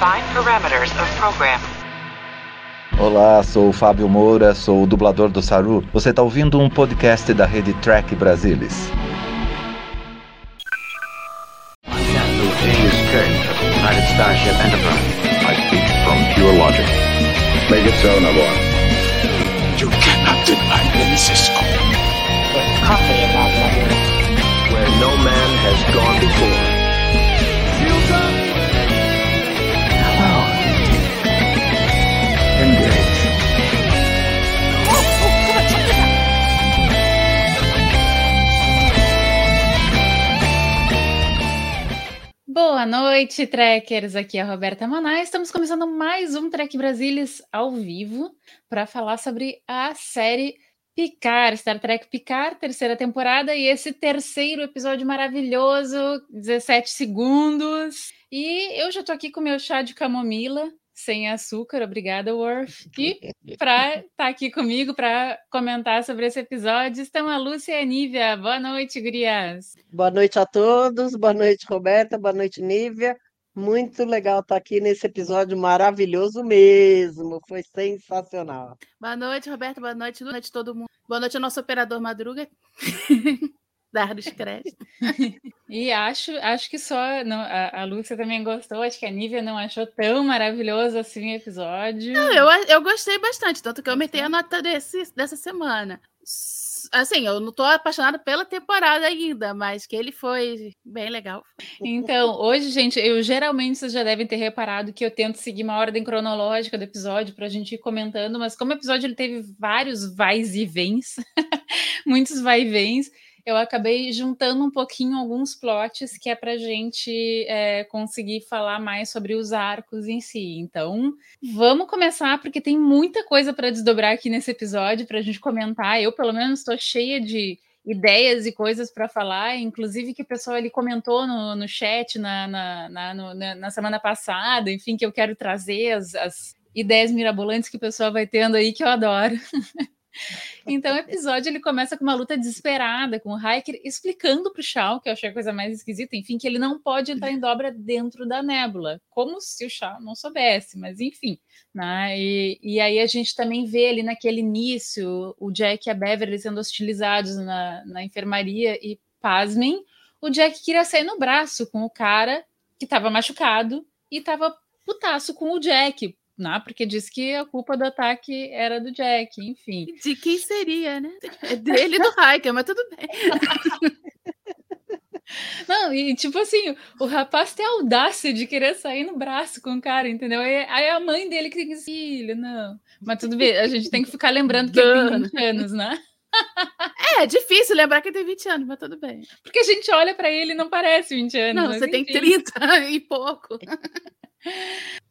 Define parameters of program. Olá, sou o Fábio Moura, sou o dublador do Saru. Você está ouvindo um podcast da rede Track Brasilis. James Kirk of the United Starship Enterprise. I speak from pure logic. Make it so, Navarre. Boa noite, trekkers! Aqui é a Roberta Maná. Estamos começando mais um Trek Brasilis ao vivo para falar sobre a série Picard, Star Trek Picard, terceira temporada e esse terceiro episódio maravilhoso, 17 segundos. E eu já tô aqui com meu chá de camomila, sem açúcar, obrigada, Worf. E para estar tá aqui comigo para comentar sobre esse episódio estão a Lúcia e a Nívia. Boa noite, gurias. Boa noite a todos, boa noite, Roberta, boa noite, Nívia. Muito legal estar aqui nesse episódio maravilhoso mesmo, foi sensacional. Boa noite, Roberta, boa noite, boa noite todo mundo. Boa noite ao nosso operador Madruga. dar os créditos. e acho, acho que só não, a, a Lúcia também gostou, acho que a Nívia não achou tão maravilhoso assim o episódio. Não, eu, eu gostei bastante, tanto que eu meti a nota desse, dessa semana. Assim, eu não tô apaixonada pela temporada ainda, mas que ele foi bem legal. Então, hoje, gente, eu geralmente vocês já devem ter reparado que eu tento seguir uma ordem cronológica do episódio para a gente ir comentando, mas como o episódio ele teve vários vais e vens, muitos vai e vens, eu acabei juntando um pouquinho alguns plots que é para gente é, conseguir falar mais sobre os arcos em si. Então, vamos começar, porque tem muita coisa para desdobrar aqui nesse episódio para a gente comentar. Eu, pelo menos, estou cheia de ideias e coisas para falar, inclusive que o pessoal ele comentou no, no chat na, na, na, no, na, semana passada, enfim, que eu quero trazer as, as ideias mirabolantes que o pessoal vai tendo aí, que eu adoro. Então o episódio ele começa com uma luta desesperada com o Hiker explicando para o Shaw, que eu achei a coisa mais esquisita, enfim, que ele não pode entrar em dobra dentro da nébula, como se o Shaw não soubesse, mas enfim. Né? E, e aí a gente também vê ali naquele início o Jack e a Beverly sendo hostilizados na, na enfermaria e, pasmem, o Jack queria sair no braço com o cara que estava machucado e estava putaço com o Jack, né? Porque disse que a culpa do ataque era do Jack, enfim. De quem seria, né? É dele e do Hiker, mas tudo bem. Não, e tipo assim, o rapaz tem a audácia de querer sair no braço com o cara, entendeu? Aí, aí a mãe dele que diz, filho, não. Mas tudo bem, a gente tem que ficar lembrando que ele tem 20 anos, né? É, é difícil lembrar que ele tem 20 anos, mas tudo bem. Porque a gente olha para ele e não parece 20 anos. Não, você enfim. tem 30 e pouco.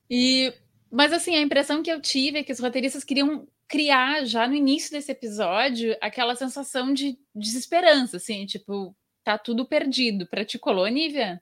E mas assim, a impressão que eu tive é que os roteiristas queriam criar já no início desse episódio aquela sensação de desesperança, assim, tipo, tá tudo perdido. Pra ti colou, Nívia?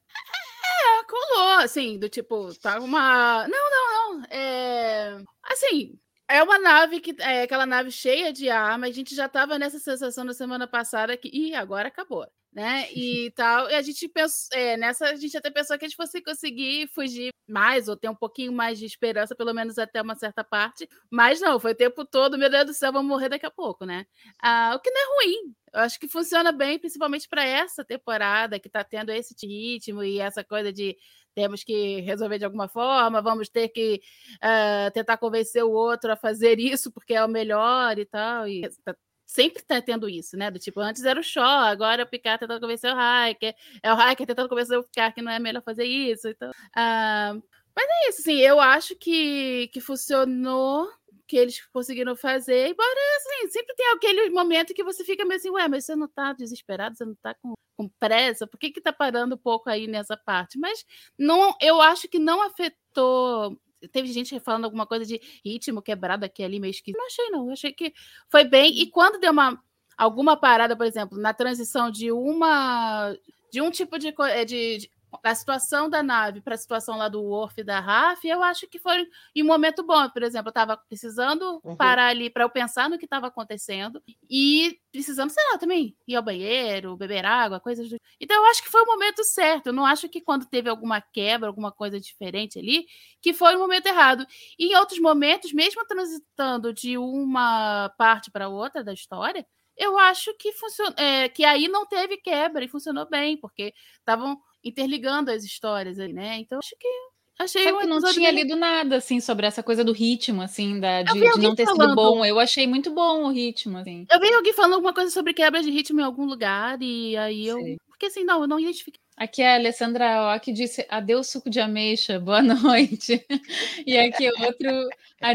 É, colou, assim, do tipo, tá uma. Não, não, não. É. Assim, é uma nave que é aquela nave cheia de armas. A gente já estava nessa sensação na semana passada que, ih, agora acabou né? E tal. E a gente pensou, é, nessa a gente até pensou que a gente fosse conseguir fugir mais ou ter um pouquinho mais de esperança, pelo menos até uma certa parte. Mas não, foi o tempo todo, meu Deus do céu, vamos morrer daqui a pouco, né? Ah, o que não é ruim. Eu acho que funciona bem, principalmente para essa temporada que está tendo esse ritmo e essa coisa de temos que resolver de alguma forma, vamos ter que uh, tentar convencer o outro a fazer isso porque é o melhor e tal. E tá sempre tá tendo isso, né? Do tipo, antes era o Shaw, agora é o Picard tentando convencer o Hiker, é o Hiker tentando convencer o Picard que não é melhor fazer isso. Então, uh, mas é isso, assim, eu acho que, que funcionou, que eles conseguiram fazer, embora, assim, sempre tem aquele momento que você fica meio assim, ué, mas você não tá desesperado, você não tá com, com pressa, por que que tá parando um pouco aí nessa parte? Mas não, eu acho que não afetou teve gente falando alguma coisa de ritmo quebrado aqui ali, meio esquisito. Não achei, não. Achei que foi bem. E quando deu uma alguma parada, por exemplo, na transição de uma de um tipo de, eh, de, de a situação da nave para a situação lá do Worf e da Raf, eu acho que foi em um momento bom. Por exemplo, eu estava precisando Uhum. parar ali para eu pensar no que estava acontecendo e precisando, sei lá, também ir ao banheiro, beber água, coisas do... Então, eu acho que foi o momento certo. Eu não acho que quando teve alguma quebra, alguma coisa diferente ali, que foi o momento errado. E em outros momentos, mesmo transitando de uma parte para outra da história, eu acho que funcionou, é, que aí não teve quebra e funcionou bem, porque estavam interligando as histórias aí, né? Então acho que achei Só que eu não tinha lido nada, assim, sobre essa coisa do ritmo, assim, da, de, de não ter sido falando. bom. Eu achei muito bom o ritmo, assim. Eu vi alguém falando alguma coisa sobre quebra de ritmo em algum lugar e aí eu, Sei. porque assim, não, eu não identifiquei. Aqui é a Alessandra Ock disse adeus suco de ameixa, boa noite. E aqui outro, a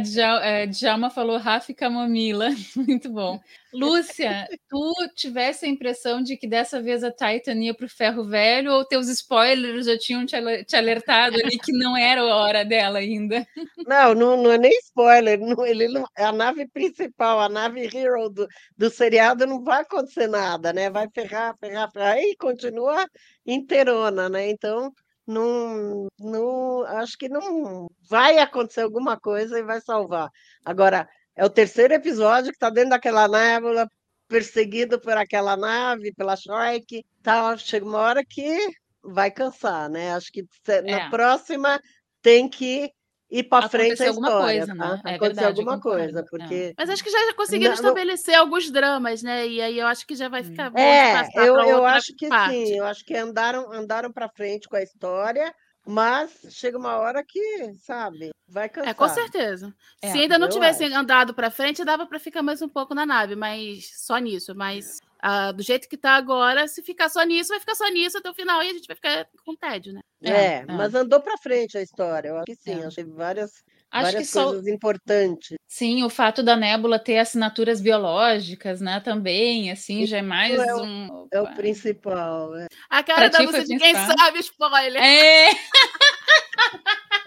é, Djalma falou Rafa Camomila, muito bom. Lúcia, tu tivesse a impressão de que dessa vez a Titan ia pro ferro velho ou teus spoilers já tinham te alertado ali que não era a hora dela ainda? Não, não, não é nem spoiler. não- ele não, é a nave principal, a nave hero do, do seriado, não vai acontecer nada, né? Vai ferrar, ferrar, ferrar, e continua inteirona, né? Então, não, não, acho que não vai acontecer alguma coisa e vai salvar. Agora, é o terceiro episódio que está dentro daquela nébula, perseguido por aquela nave, pela Shrike, tá, chega uma hora que vai cansar, né? Acho que na É. próxima tem que ir para frente a alguma história, coisa, né? tá? É Acontecer verdade, alguma coisa, é. porque Mas acho que já conseguiram Não, não- estabelecer alguns dramas, né? E aí eu acho que já vai ficar bom de é, eu, eu acho que parte. sim, eu acho que andaram andaram para frente com a história, mas chega uma hora que, sabe, vai cansar. É, com certeza. É, Se ainda não tivessem acho. andado para frente, dava para ficar mais um pouco na nave, mas só nisso. Mas ah, do jeito que tá agora, se ficar só nisso, vai ficar só nisso até o final e a gente vai ficar com tédio, né? É, É, é. mas andou para frente a história. Eu acho que sim, É. achei várias Acho que várias só, coisas importantes. sim, o fato da nébula ter assinaturas biológicas, né, também, assim, já é mais é o- um... É o principal. é. A cara da ti foi Lúcia de quem sabe spoiler. É,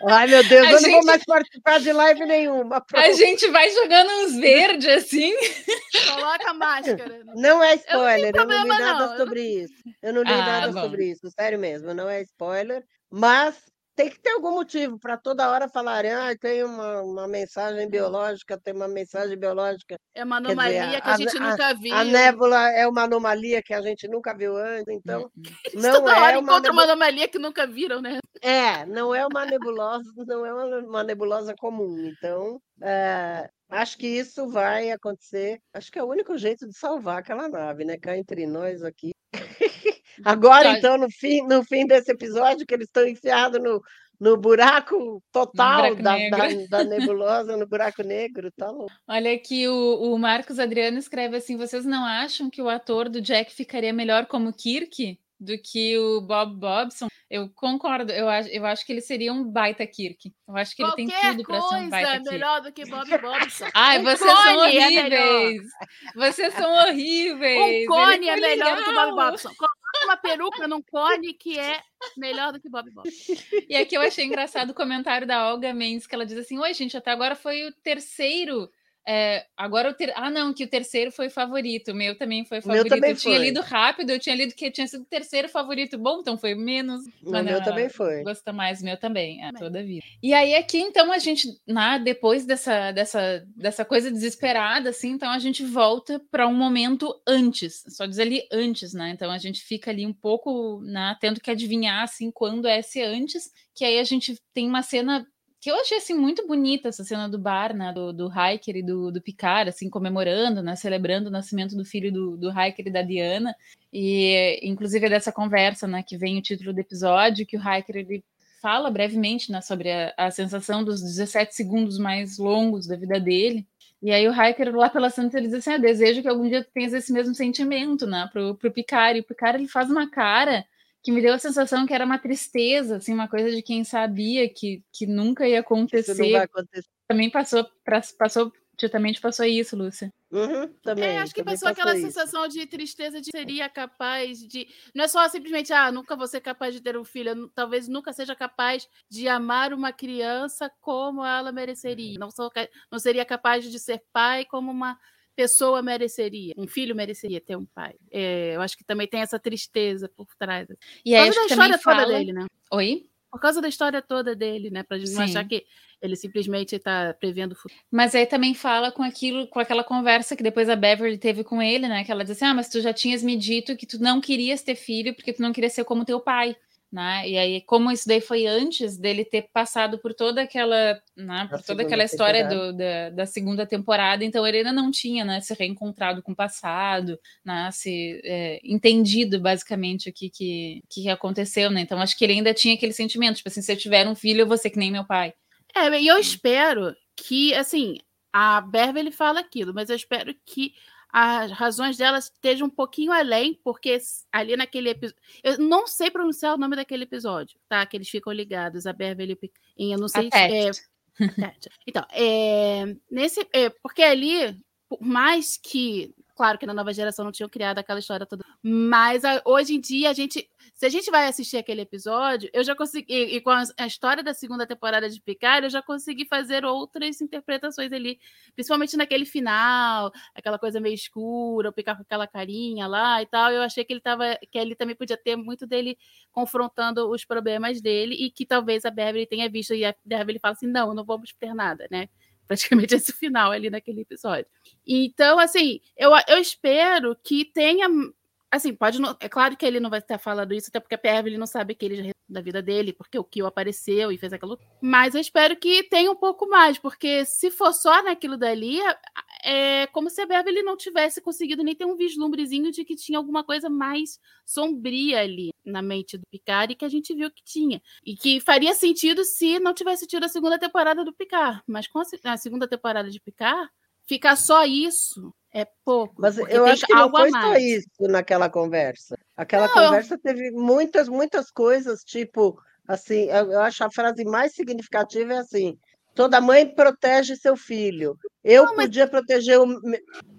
Ai, meu Deus, A eu não gente- vou mais participar de live nenhuma. a pronto. gente vai jogando uns verdes, assim, Coloca a máscara. Não é spoiler, eu não, li problema, nada não, eu sobre isso. Eu não li Ah, nada bom. sobre isso, sério mesmo, não é spoiler, mas tem que ter algum motivo para toda hora falarem, ah, tem uma, uma mensagem biológica, tem uma mensagem biológica. É uma Quer dizer, anomalia que a a- gente a- nunca viu. A nébula é uma anomalia que a gente nunca viu antes, então Eles não toda hora é uma, encontram uma anomalia que nunca viram, né? é, não é uma nebulosa, não é uma, uma nebulosa comum. Então, é, acho que isso vai acontecer. Acho que é o único jeito de salvar aquela nave, né? Cá entre nós aqui. Agora, Tá. então, no fim, no fim desse episódio, que eles estão enfiados no, no buraco total buraco da, da, da nebulosa, no buraco negro, tá louco. Olha aqui, o, o Marcos Adriano escreve assim: vocês não acham que o ator do Jack ficaria melhor como Kirk do que o Bob Bobson? Eu concordo, eu acho, eu acho que ele seria um baita Kirk. Eu acho que ele tem Qualquer tudo para ser um baita é Kirk. melhor do que Bob Bobson. Ai, Um vocês são clone é horríveis! Vocês são horríveis! Um Ele cone é melhor do que Bob. Bobson. Uma peruca num cone que é melhor do que Bob Bobson. E aqui eu achei engraçado o comentário da Olga Mendes, que ela diz assim: Oi, gente, até agora foi o terceiro. É, agora o ter... Ah, não, que o terceiro foi favorito. O meu também foi favorito. também eu tinha foi. lido rápido, eu tinha lido que tinha sido o terceiro favorito. Bom, então foi menos. O Mas meu não, também foi. Gosta mais, o meu também, é, toda a vida. E aí, aqui, então, a gente, na, depois dessa, dessa, dessa coisa desesperada, assim, então a gente volta para um momento antes, só diz ali antes, né? Então a gente fica ali um pouco, né, tendo que adivinhar, assim, quando é esse antes, que aí a gente tem uma cena que eu achei assim muito bonita essa cena do bar, né, do, do Hiker e do, do Picard, assim, comemorando, né, celebrando o nascimento do filho do, do Hiker e da Diana, e inclusive é dessa conversa, né, que vem o título do episódio, que o Hiker ele fala brevemente, né, sobre a, a sensação dos 17 segundos mais longos da vida dele, e aí o Hiker lá pela Santa ele diz assim, ah, desejo que algum dia tu tenhas esse mesmo sentimento, né, pro, pro Picard, e o Picard ele faz uma cara que me deu a sensação que era uma tristeza, assim, uma coisa de quem sabia que, que nunca ia Isso não acontecer. vai acontecer. Também passou, pra, passou, também passou isso, Lúcia. Uhum, também, É, acho que passou aquela isso. sensação de tristeza de seria capaz de. Não é só simplesmente, ah, nunca vou ser capaz de ter um filho, talvez nunca seja capaz de amar uma criança como ela mereceria. Não, sou, não seria capaz de ser pai como uma pessoa mereceria, um filho mereceria ter um pai. É, eu acho que também tem essa tristeza por trás. E aí, Por causa acho da história toda fala... dele, né? Oi? Por causa da história toda dele, né? Pra gente não Sim. achar que ele simplesmente tá prevendo o futuro. Mas aí também fala com aquilo, com aquela conversa que depois a Beverly teve com ele, né? Que ela disse assim: Ah, mas tu já tinhas me dito que tu não querias ter filho porque tu não queria ser como teu pai. Né? E aí, como isso daí foi antes dele ter passado por toda aquela, né, por toda aquela história do- da, da segunda temporada, então ele ainda não tinha, né, se reencontrado com o passado, né, se é, entendido basicamente o que, que, que aconteceu, né? Então acho que ele ainda tinha aquele sentimento, tipo assim, se eu tiver um filho, eu vou ser que nem meu pai. É, e eu espero que, assim, a Beverly fala aquilo, mas eu espero que as razões dela estejam um pouquinho além, porque ali naquele episódio. Eu não sei pronunciar o nome daquele episódio, tá? Que eles ficam ligados, a Beverly e em Eu não sei. é. Então, é, nesse, é, porque ali, por mais que. Claro que na nova geração não tinham criado aquela história toda. Mas a- hoje em dia, a gente. Se a gente vai assistir aquele episódio, eu já consegui. E, e com a, a história da segunda temporada de Picard, eu já consegui fazer outras interpretações ali. Principalmente naquele final, aquela coisa meio escura, o Picard com aquela carinha lá e tal. Eu achei que ele tava. Que ele também podia ter muito dele confrontando os problemas dele e que talvez a Beverly tenha visto. E a Beverly fala assim: não, não vamos ter nada, né? Praticamente esse final ali naquele episódio. Então, assim, eu, eu espero que tenha. Assim, pode. Não, é claro que ele não vai estar falando isso, até porque a Beverly não sabe que ele da vida dele, porque o Kill apareceu e fez aquilo. Mas eu espero que tenha um pouco mais, porque se for só naquilo dali, é como se a Beverly não tivesse conseguido nem ter um vislumbrezinho de que tinha alguma coisa mais sombria ali na mente do Picard e que a gente viu que tinha. E que faria sentido se não tivesse tido a segunda temporada do Picard. Mas com a, se- a segunda temporada de Picard, ficar só isso é pouco. Mas eu acho que não foi só isso naquela conversa. Aquela Não, conversa teve muitas, muitas coisas, tipo, assim, eu, eu acho a frase mais significativa é assim: toda mãe protege seu filho. Eu Não, mas- podia proteger o.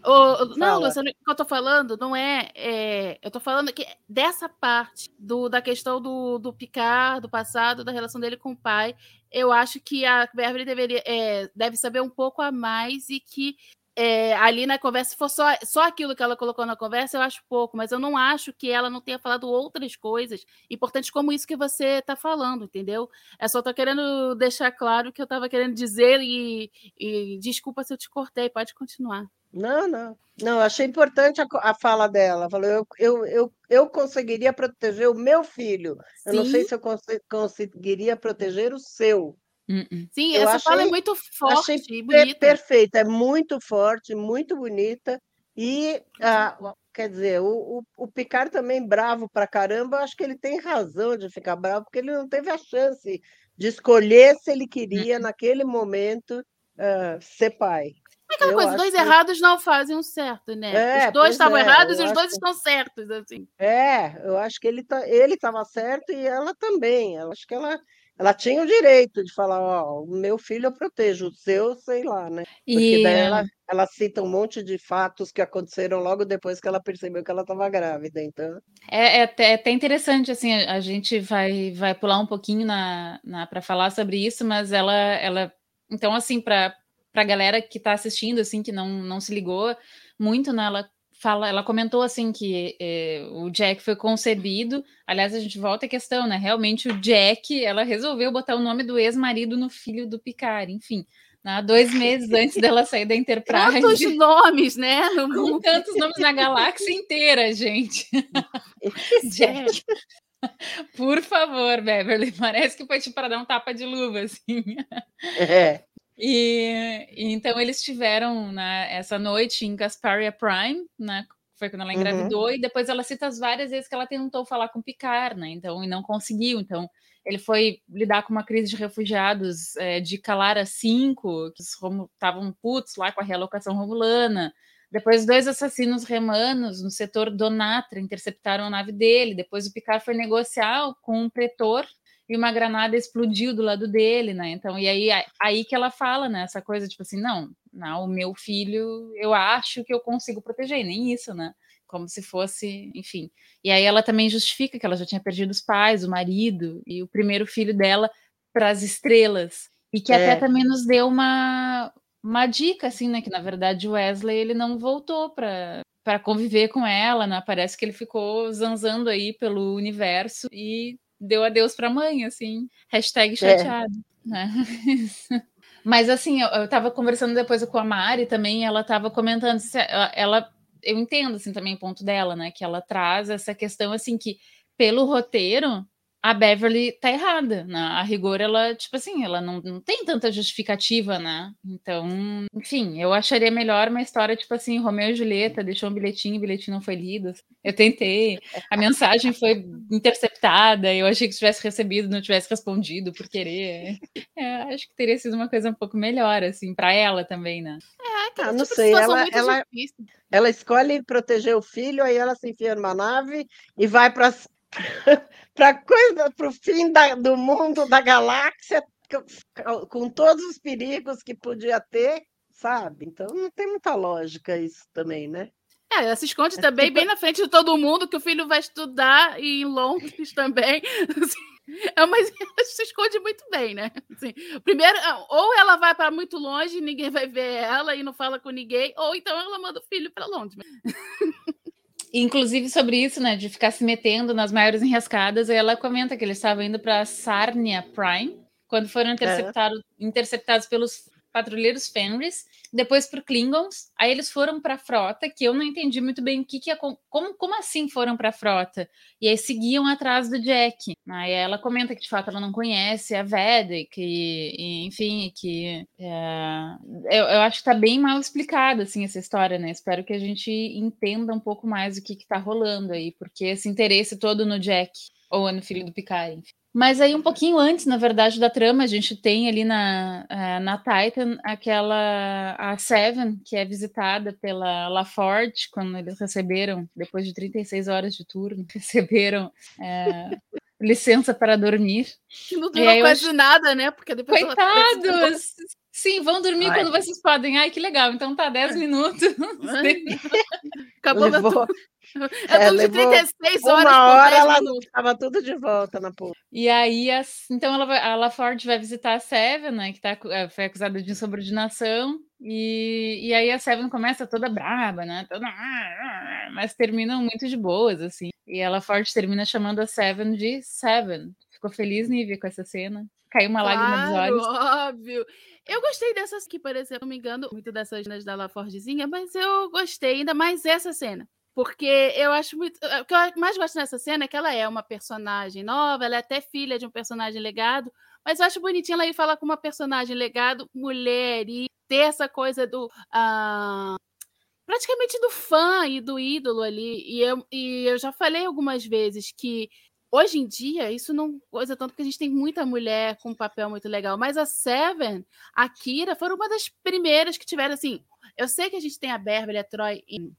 ô, não. Luciano, o que eu tô falando não é, é, Eu tô falando que dessa parte do, da questão do, do Picard, do passado, da relação dele com o pai, eu acho que a Beverly deveria, é, deve saber um pouco a mais e que é, ali na conversa, se for só, só aquilo que ela colocou na conversa, eu acho pouco, mas eu não acho que ela não tenha falado outras coisas importantes como isso que você tá falando, entendeu? Eu só tô querendo deixar claro o que eu tava querendo dizer e, e desculpa se eu te cortei, pode continuar. Não, não. Não, achei importante a, a fala dela. Falou, eu, eu, eu, eu conseguiria proteger o meu filho. Eu não sei se eu conse- conseguiria proteger o seu. Uh-uh. Sim, Eu essa fala é achei- muito Achei forte e per- bonita. perfeita, é muito forte, muito bonita. E, ah, quer dizer, o, o, o Picard também bravo pra caramba, eu acho que ele tem razão de ficar bravo, porque ele não teve a chance de escolher se ele queria, naquele momento, ah, ser pai. É aquela eu coisa, dois que- errados não fazem um certo, né? É, os dois estavam é, errados e os dois acho- estão certos, assim. É, eu acho que ele tá, ele estava certo e ela também. Eu acho que ela, ela tinha o direito de falar, ó, o meu filho eu protejo, o seu, sei lá, né? Porque E daí ela, ela cita um monte de fatos que aconteceram logo depois que ela percebeu que ela estava grávida. Então, É, é até, é até interessante, assim, a, gente vai, vai pular um pouquinho na, na, para falar sobre isso, mas ela, ela então, assim, para a galera que está assistindo, assim, que não, não se ligou muito, né, ela fala, ela comentou, assim, que é, o Jack foi concebido, aliás, a gente volta à questão, né, realmente o Jack, ela resolveu botar o nome do ex-marido no filho do Picard, enfim, né, dois meses antes dela sair da Enterprise. Quantos nomes, né? Com tantos nomes na galáxia inteira, gente. Jack. Por favor, Beverly. Parece que foi tipo para dar um tapa de luva, assim. é, E, e então eles tiveram né, essa noite em Gasparia Prime, né? Foi quando ela Uhum. engravidou, e depois ela cita as várias vezes que ela tentou falar com Picard, né? Então, e não conseguiu. Então, ele foi lidar com uma crise de refugiados é, de Calara 5, que estavam putos lá com a realocação romulana. Depois, dois assassinos remanos no setor Donatra interceptaram a nave dele. Depois, o Picard foi negociar com um pretor e uma granada explodiu do lado dele, né? Então, e aí, aí que ela fala, né? Essa coisa, tipo assim, não, não, o meu filho, eu acho que eu consigo proteger, e nem isso, né? Como se fosse, enfim. E aí ela também justifica que ela já tinha perdido os pais, o marido e o primeiro filho dela para as estrelas. E que É. até também nos deu uma, uma dica, assim, né? Que na verdade o Wesley ele não voltou para para conviver com ela, né? Parece que ele ficou zanzando aí pelo universo e deu adeus para a mãe, assim. Hashtag É. chateado. Né? Mas assim, eu, eu tava conversando depois com a Mari também, ela tava comentando, se ela, ela- eu entendo assim também o ponto dela, né? Que ela traz essa questão assim que pelo roteiro a Beverly tá errada, né? A rigor ela, tipo assim, ela não, não tem tanta justificativa, né? Então, enfim, eu acharia melhor uma história tipo assim, Romeu e Julieta deixou um bilhetinho, o bilhetinho não foi lido. Eu tentei, a mensagem foi interceptada, eu achei que tivesse recebido, não tivesse respondido por querer. É, acho que teria sido uma coisa um pouco melhor, assim, para ela também, né? É, aquela Ah, não tipo sei, ela- ela- difícil. Ela escolhe proteger o filho, aí ela se enfia numa nave e vai para para coisa para o fim da- do mundo, da galáxia, com- todos os perigos que podia ter, sabe? Então não tem muita lógica isso também, né? É, ela se esconde também bem na frente de todo mundo, que o filho vai estudar e em Londres também. É, mas ela se esconde muito bem, né? Assim, primeiro, ah, ou ela vai para muito longe, ninguém vai ver ela e não fala com ninguém, ou então ela manda o filho para Londres. Inclusive sobre isso, né, de ficar se metendo nas maiores enrascadas, ela comenta que eles estavam indo para Sarnia Prime, quando foram interceptado- interceptados pelos patrulheiros Fenris, depois por Klingons, aí eles foram para a frota, que eu não entendi muito bem o que que acon- como, como assim foram para a frota, e aí seguiam atrás do Jack. Aí ela comenta que de fato ela não conhece a Vedek, e, e, enfim, que é, eu, eu acho que tá bem mal explicada assim essa história, né? Espero que a gente entenda um pouco mais o que que tá rolando aí, porque esse interesse todo no Jack ou no filho do Picard. enfim. Mas aí um pouquinho antes, na verdade, da trama, a gente tem ali na, eh, na Titan aquela a Seven, que é visitada pela LaForge, quando eles receberam, depois de 36 horas de turno, receberam eh, licença para dormir. Que não durou eu quase acho- nada, né? Porque depois Coitados! Sim, vão dormir Ai. quando vocês podem. Ai, que legal. Então tá 10 minutos. Acabou Levou É É, tudo de levou 36 horas uma hora, 10 ela estava tudo de volta na porra. E aí, as- então ela vai, a LaForge vai visitar a Seven, né? Que tá, eh, foi acusada de insubordinação. E, e aí a Seven começa toda braba, né? Toda... Mas terminam muito de boas, assim. E a LaForge termina chamando a Seven de Seven. Ficou feliz, Nívia, com essa cena? Caiu uma lágrima dos Claro, olhos. óbvio. Eu gostei dessas que, por exemplo, não me engano muito dessas cenas da LaForgezinha, mas eu gostei ainda mais essa cena. Porque eu acho muito. O que eu mais gosto nessa cena é que ela é uma personagem nova, ela é até filha de um personagem legado, mas eu acho bonitinho ela ir falar com uma personagem legado, mulher, e ter essa coisa do. ah, praticamente do fã e do ídolo ali. E eu, e eu já falei algumas vezes que hoje em dia isso não coisa tanto porque a gente tem muita mulher com um papel muito legal. Mas a Seven, a Kira, foram uma das primeiras que tiveram assim. Eu sei que a gente tem a Beverly, a Troy em-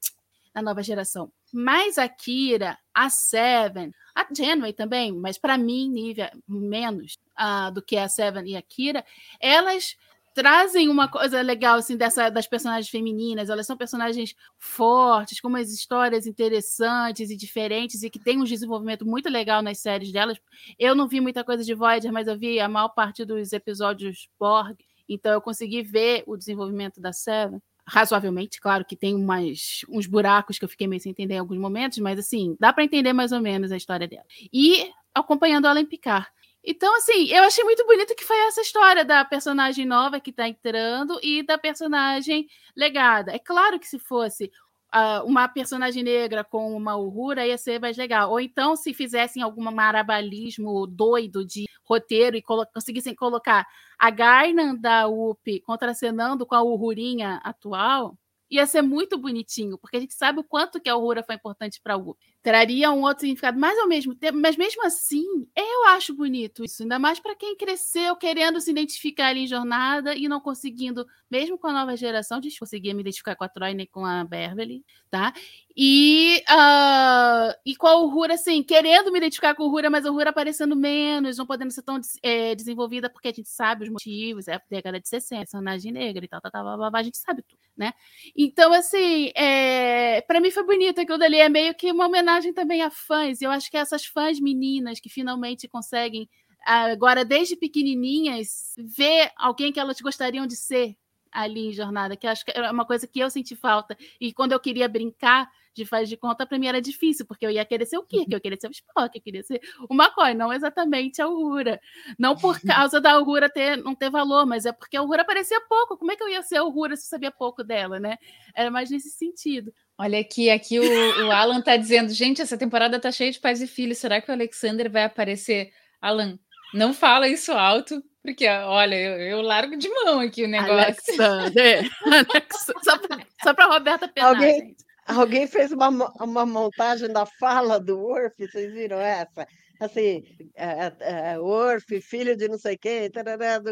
na nova geração, mas a Kira, a Seven, a Janeway também, mas para mim, Nívia, menos ah, do que a Seven e a Kira, elas trazem uma coisa legal assim dessa das personagens femininas. Elas são personagens fortes, com umas histórias interessantes e diferentes e que tem um desenvolvimento muito legal nas séries delas. Eu não vi muita coisa de Voyager, mas eu vi a maior parte dos episódios Borg, então eu consegui ver o desenvolvimento da Seven razoavelmente, claro que tem umas, uns buracos que eu fiquei meio sem entender em alguns momentos, mas assim, dá para entender mais ou menos a história dela. E acompanhando ela em Picard. Então, assim, eu achei muito bonito que foi essa história da personagem nova que tá entrando e da personagem legada. É claro que se fosse ah, uma personagem negra com uma Uhura ia ser mais legal. Ou então, se fizessem algum marabalismo doido de roteiro e colo conseguissem colocar a Garnan da UP contracenando com a Uhurinha atual, ia ser muito bonitinho, porque a gente sabe o quanto que a Uhura foi importante para a UP. Traria um outro significado, mas ao mesmo tempo, mas mesmo assim, eu acho bonito isso, ainda mais para quem cresceu querendo se identificar ali em jornada e não conseguindo, mesmo com a nova geração, de conseguir me identificar com a Troy nem com a Beverly, tá? E, uh, e com a Uhura, assim, querendo me identificar com a Uhura, mas a Uhura aparecendo menos, não podendo ser tão é, desenvolvida, porque a gente sabe os motivos, é a década de 60, personagem negra e tal, tal, tal, blá, blá, blá, a gente sabe tudo, né? Então, assim, é, para mim foi bonito aquilo dali, é meio que uma homenagem também a fãs, e eu acho que essas fãs meninas que finalmente conseguem, agora desde pequenininhas, ver alguém que elas gostariam de ser, ali em jornada, que acho que é uma coisa que eu senti falta. E quando eu queria brincar de faz de conta, para mim era difícil, porque eu ia querer ser o Kirk, eu queria ser o Spock, eu queria ser o McCoy, não exatamente a Uhura. Não por causa da Uhura ter, não ter valor, mas é porque a Uhura aparecia pouco. Como é que eu ia ser a Uhura se eu sabia pouco dela, né? Era mais nesse sentido. Olha aqui, aqui o, o Alan tá dizendo, gente, essa temporada tá cheia de pais e filhos, será que o Alexander vai aparecer? Alan, não fala isso alto, porque, olha, eu, eu largo de mão aqui o negócio. Alexander. só, pra, só pra Roberta penar, Alguém- gente. Alguém fez uma, uma montagem da fala do Worf, vocês viram essa? Assim, é, é, é, Worf, filho de não sei quem, tarará, do-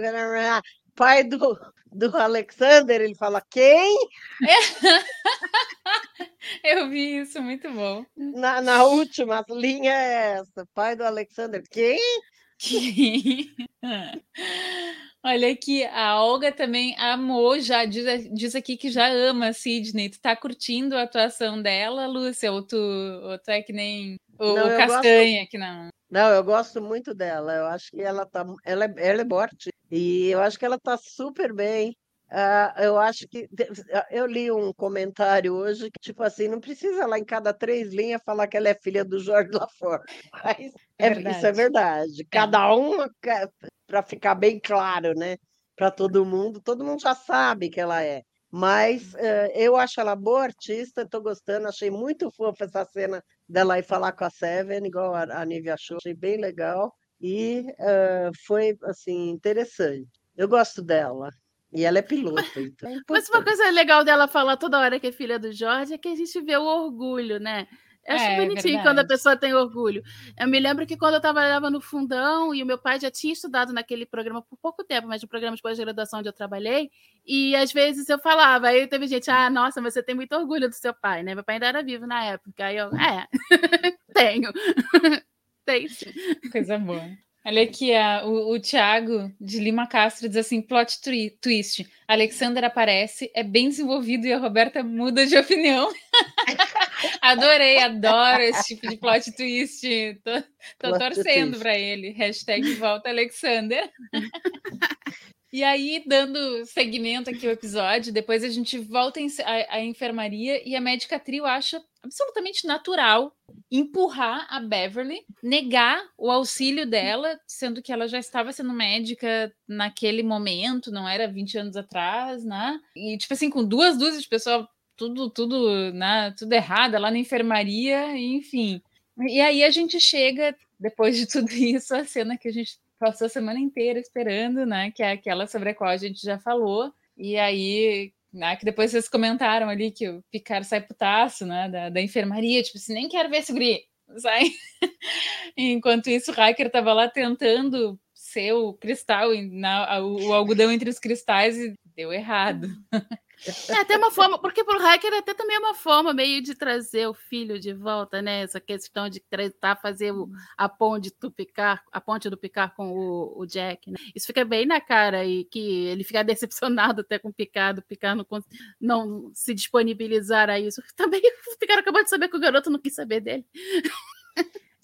pai do, do Alexander, ele fala quem? Eu vi isso, muito bom. Na, na última linha é essa, pai do Alexander, quem? Olha aqui, a Olga também amou, já diz, diz aqui que já ama a Sidney. Tu tá curtindo a atuação dela, Lúcia? Ou tu, ou tu é que nem o Não, Castanha, que não. Não, eu gosto muito dela. Eu acho que ela tá, ela é, ela é forte e eu acho que ela tá super bem. Ah, eu acho que eu li um comentário hoje que tipo assim, não precisa lá em cada três linhas falar que ela é filha do Jorge Lafort. Mas é- isso é Verdade. verdade. Cada uma para ficar bem claro, né? Para todo mundo, todo mundo já sabe que ela é. Mas eh, eu acho ela boa artista, estou gostando, achei muito fofa essa cena dela ir falar com a Seven, igual a, a Nívia achou, achei bem legal e eh, foi assim interessante. Eu gosto dela e ela é piloto, então é Mas uma coisa legal dela falar toda hora que é filha do Jorge é que a gente vê o orgulho, né? Eu acho É, bonitinho quando a pessoa tem orgulho. Eu me lembro que quando eu trabalhava no fundão e o meu pai já tinha estudado naquele programa por pouco tempo, mas no programa de pós-graduação onde eu trabalhei, e às vezes eu falava, aí teve gente, ah, nossa, mas você tem muito orgulho do seu pai, né? Meu pai ainda era vivo na época. Aí eu, é, tenho. Tenho sim. Coisa boa. Olha aqui, a- o, o Thiago de Lima Castro diz assim: plot twi- twist. Alexander aparece, é bem desenvolvido e a Roberta muda de opinião. Adorei, adoro esse tipo de plot twist. Tô, tô Plot torcendo para ele. Hashtag volta Alexander. E aí, dando segmento aqui ao episódio, depois a gente volta à, à enfermaria e a médica trio acha absolutamente natural empurrar a Beverly, negar o auxílio dela, sendo que ela já estava sendo médica naquele momento, não era 20 anos atrás, né? E, tipo assim, com duas dúzias de pessoal, tudo, tudo, né, tudo errado, lá na enfermaria, enfim. E aí a gente chega, depois de tudo isso, a cena que a gente passou a semana inteira esperando, né? Que é aquela sobre a qual a gente já falou. E aí, né, que depois vocês comentaram ali que o Picard sai putaço, né? Da, da enfermaria, tipo assim, nem quero ver esse guri, sai. Enquanto isso, o Hiker tava lá tentando ser o cristal, na- o, o algodão entre os cristais e deu errado. É até uma forma, porque pro Hiker até também é uma forma meio de trazer o filho de volta, né? Essa questão de tentar fazer o- a ponte do Picard, a ponte do Picard com o, o Jack, né? Isso fica bem na cara e que ele fica decepcionado até com o Picard, o Picard não, não se disponibilizar a isso. Também o Picard acabou de saber que o garoto não quis saber dele.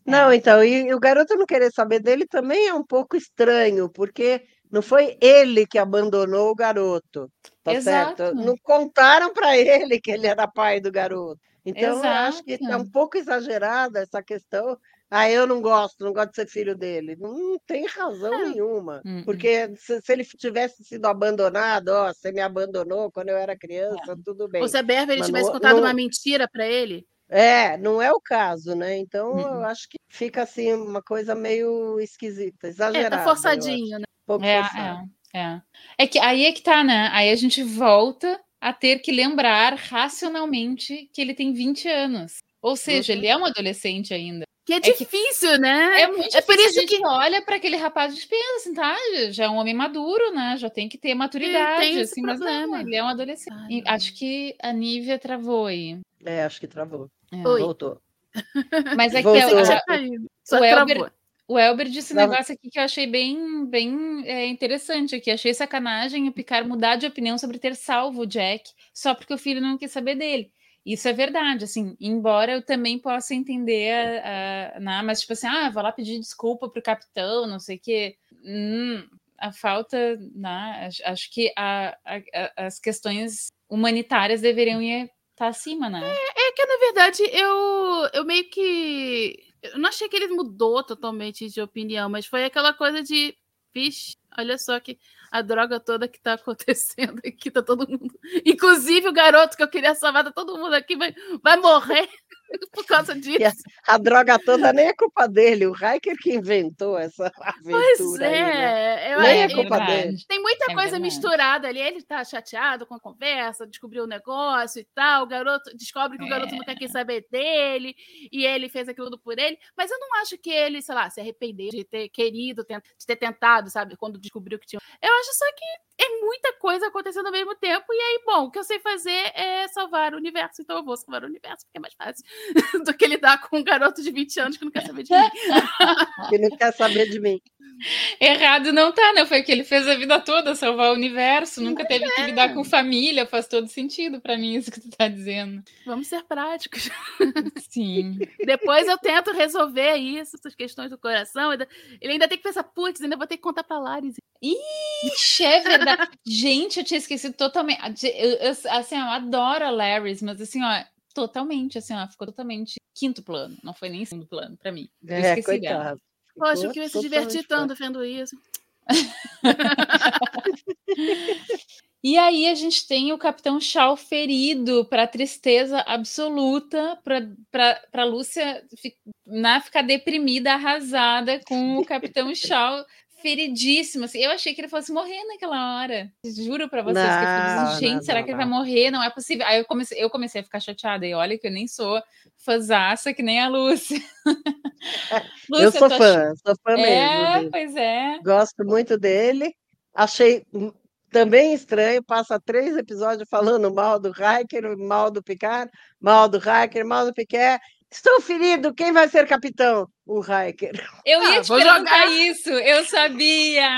Não, então, e, e o garoto não querer saber dele também é um pouco estranho, porque não foi ele que abandonou o garoto, tá certo? Exato. Não contaram para ele que ele era pai do garoto. Então, eu acho que está Exato. um pouco exagerada essa questão. Ah, eu não gosto, não gosto de ser filho dele. Não, tem razão nenhuma. Hum, hum. Porque se, se ele tivesse sido abandonado, ó, você me abandonou quando eu era criança, tudo bem. Ou se a Beverly tivesse não- contado não- uma mentira para ele. É, não é o caso, né? Então, eu Uhum. acho que fica assim uma coisa meio esquisita, É, exagerada. tá eu acho. forçadinho, né? Pouco É, é, é. É que aí é que tá, né? Aí a gente volta a ter que lembrar racionalmente que ele tem 20 anos. Ou seja, Uhum. ele é um adolescente ainda. Que é, que- difícil, né? É muito É por difícil, isso a gente que- olha para aquele rapaz e pensa assim, tá? Já é um homem maduro, né? Já tem que ter maturidade, tem assim, mas não, ele é um adolescente. Ai, acho que a Nívia travou aí. É, acho que travou. É. Voltou. Mas é que Voltou. a- Já a- caiu. Só o Elber- travou. O Elber disse um Não. negócio aqui que eu achei bem, bem é, interessante aqui. Achei sacanagem o Picard mudar de opinião sobre ter salvo o Jack só porque o filho não quis saber dele. Isso é verdade, assim, embora eu também possa entender, a, a- né, mas tipo assim, ah, vou lá pedir desculpa pro capitão, não sei o quê. Hum, a falta, né? Acho, que a, a, as questões humanitárias deveriam estar tá acima, né? É, é que, na verdade, eu, eu meio que. Eu não achei que ele mudou totalmente de opinião, mas foi aquela coisa de. Vixe, olha só que a droga toda que tá acontecendo aqui, tá todo mundo. Inclusive o garoto que eu queria salvar, tá todo mundo aqui, vai, vai morrer. por causa disso. A, a, droga toda nem é culpa dele, o Hiker que inventou essa aventura. Pois é, aí, né? eu, nem é, é culpa dele. Tem muita é coisa verdade. misturada ali. Ele tá chateado com a conversa, descobriu o negócio e tal. O garoto descobre que o garoto não quer quem saber dele e ele fez aquilo por ele. Mas eu não acho que ele, sei lá, se arrependeu de ter querido, de ter tentado, sabe, quando descobriu que tinha. Eu acho só que é muita coisa acontecendo ao mesmo tempo. E aí, bom, o que eu sei fazer é salvar o universo. Então eu vou salvar o universo, porque é mais fácil. do que lidar com um garoto de 20 anos que não quer saber de mim. que não quer saber de mim. Errado não tá, né? Foi o que ele fez a vida toda, salvar o universo, nunca teve é. que lidar com família, faz todo sentido para mim isso que tu tá dizendo. Vamos ser práticos. Sim. Depois eu tento resolver isso, essas questões do coração. Ele ainda tem que pensar, putz, ainda vou ter que contar pra Laris. Ixi, é verdade. Gente, eu tinha esquecido totalmente. Eu, eu, assim, eu adoro a Laris, mas assim, ó, totalmente, assim, ó, ficou totalmente quinto plano, não foi nem segundo plano para mim. Eu é, esqueci coitado. dela. Poxa, eu queria se divertir tanto vendo isso. e aí a gente tem o Capitão Shaw ferido para tristeza absoluta, para Lúcia na, né, ficar deprimida, arrasada com o Capitão Shaw feridíssimo. Assim. Eu achei que ele fosse morrer naquela hora. Juro pra vocês não, que eu fiquei assim, gente, não, será não, que ele vai morrer? Não é possível. Aí eu comecei, eu comecei a ficar chateada. E olha que eu nem sou fãzaça que nem a Lúcia. Lúcia eu sou fã, ach... sou fã é, mesmo. Pois é. Gosto muito dele. Achei também estranho, passa três episódios falando mal do Hiker, mal do Picard, mal do Hiker, mal do Picard, Estou ferido, quem vai ser capitão? O Hiker. Eu ia ah, te perguntar jogar... isso, eu sabia.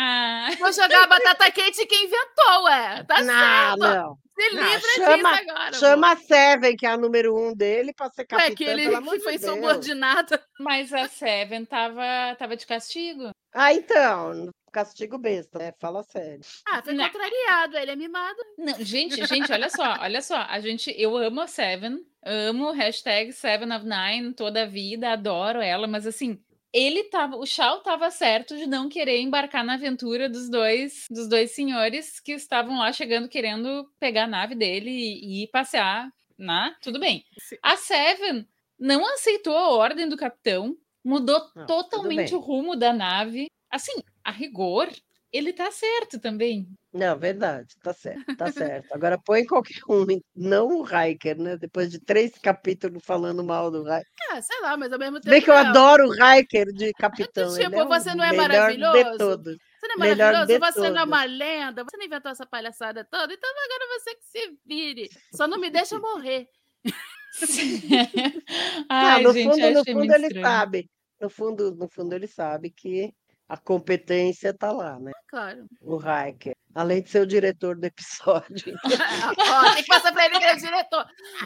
Vou jogar a batata quente que inventou, ué. Tá não, certo. Não. Se livra chama, disso agora. Chama a Seven, que é a número um dele, para ser capitão. É que ele que foi de subordinada. Mas a Seven tava, tava de castigo. Ah, então. Castigo besta, né? Fala sério. Ah, foi não. contrariado, ele é mimado. Não, gente, gente, olha só, olha só. A gente, eu amo a Seven, amo hashtag Seven of Nine toda a vida, adoro ela, mas assim, ele tava, o Shao tava certo de não querer embarcar na aventura dos dois, dos dois senhores que estavam lá chegando querendo pegar a nave dele e, e ir passear, né? Tudo bem. A Seven não aceitou a ordem do capitão, mudou não, totalmente o rumo da nave. Assim, a rigor, ele tá certo também. Não, verdade, tá certo, tá certo. Agora põe qualquer um, não o Hiker, né? Depois de três capítulos falando mal do Hiker. Ah, sei lá, mas ao mesmo tempo. Vê que eu adoro o Hiker de capitão. Tipo, é você não é maravilhoso? De todos. Você não é maravilhoso? Você todos. não é uma lenda? Você não inventou essa palhaçada toda? Então agora você que se vire. Só não me deixa morrer. Ai, não, no gente, fundo, no fundo ele estranho. sabe. No fundo, no fundo, ele sabe que a competência está lá, né? Claro. O Hiker. Além de ser o diretor do episódio. oh, tem que passar para ele que é o diretor.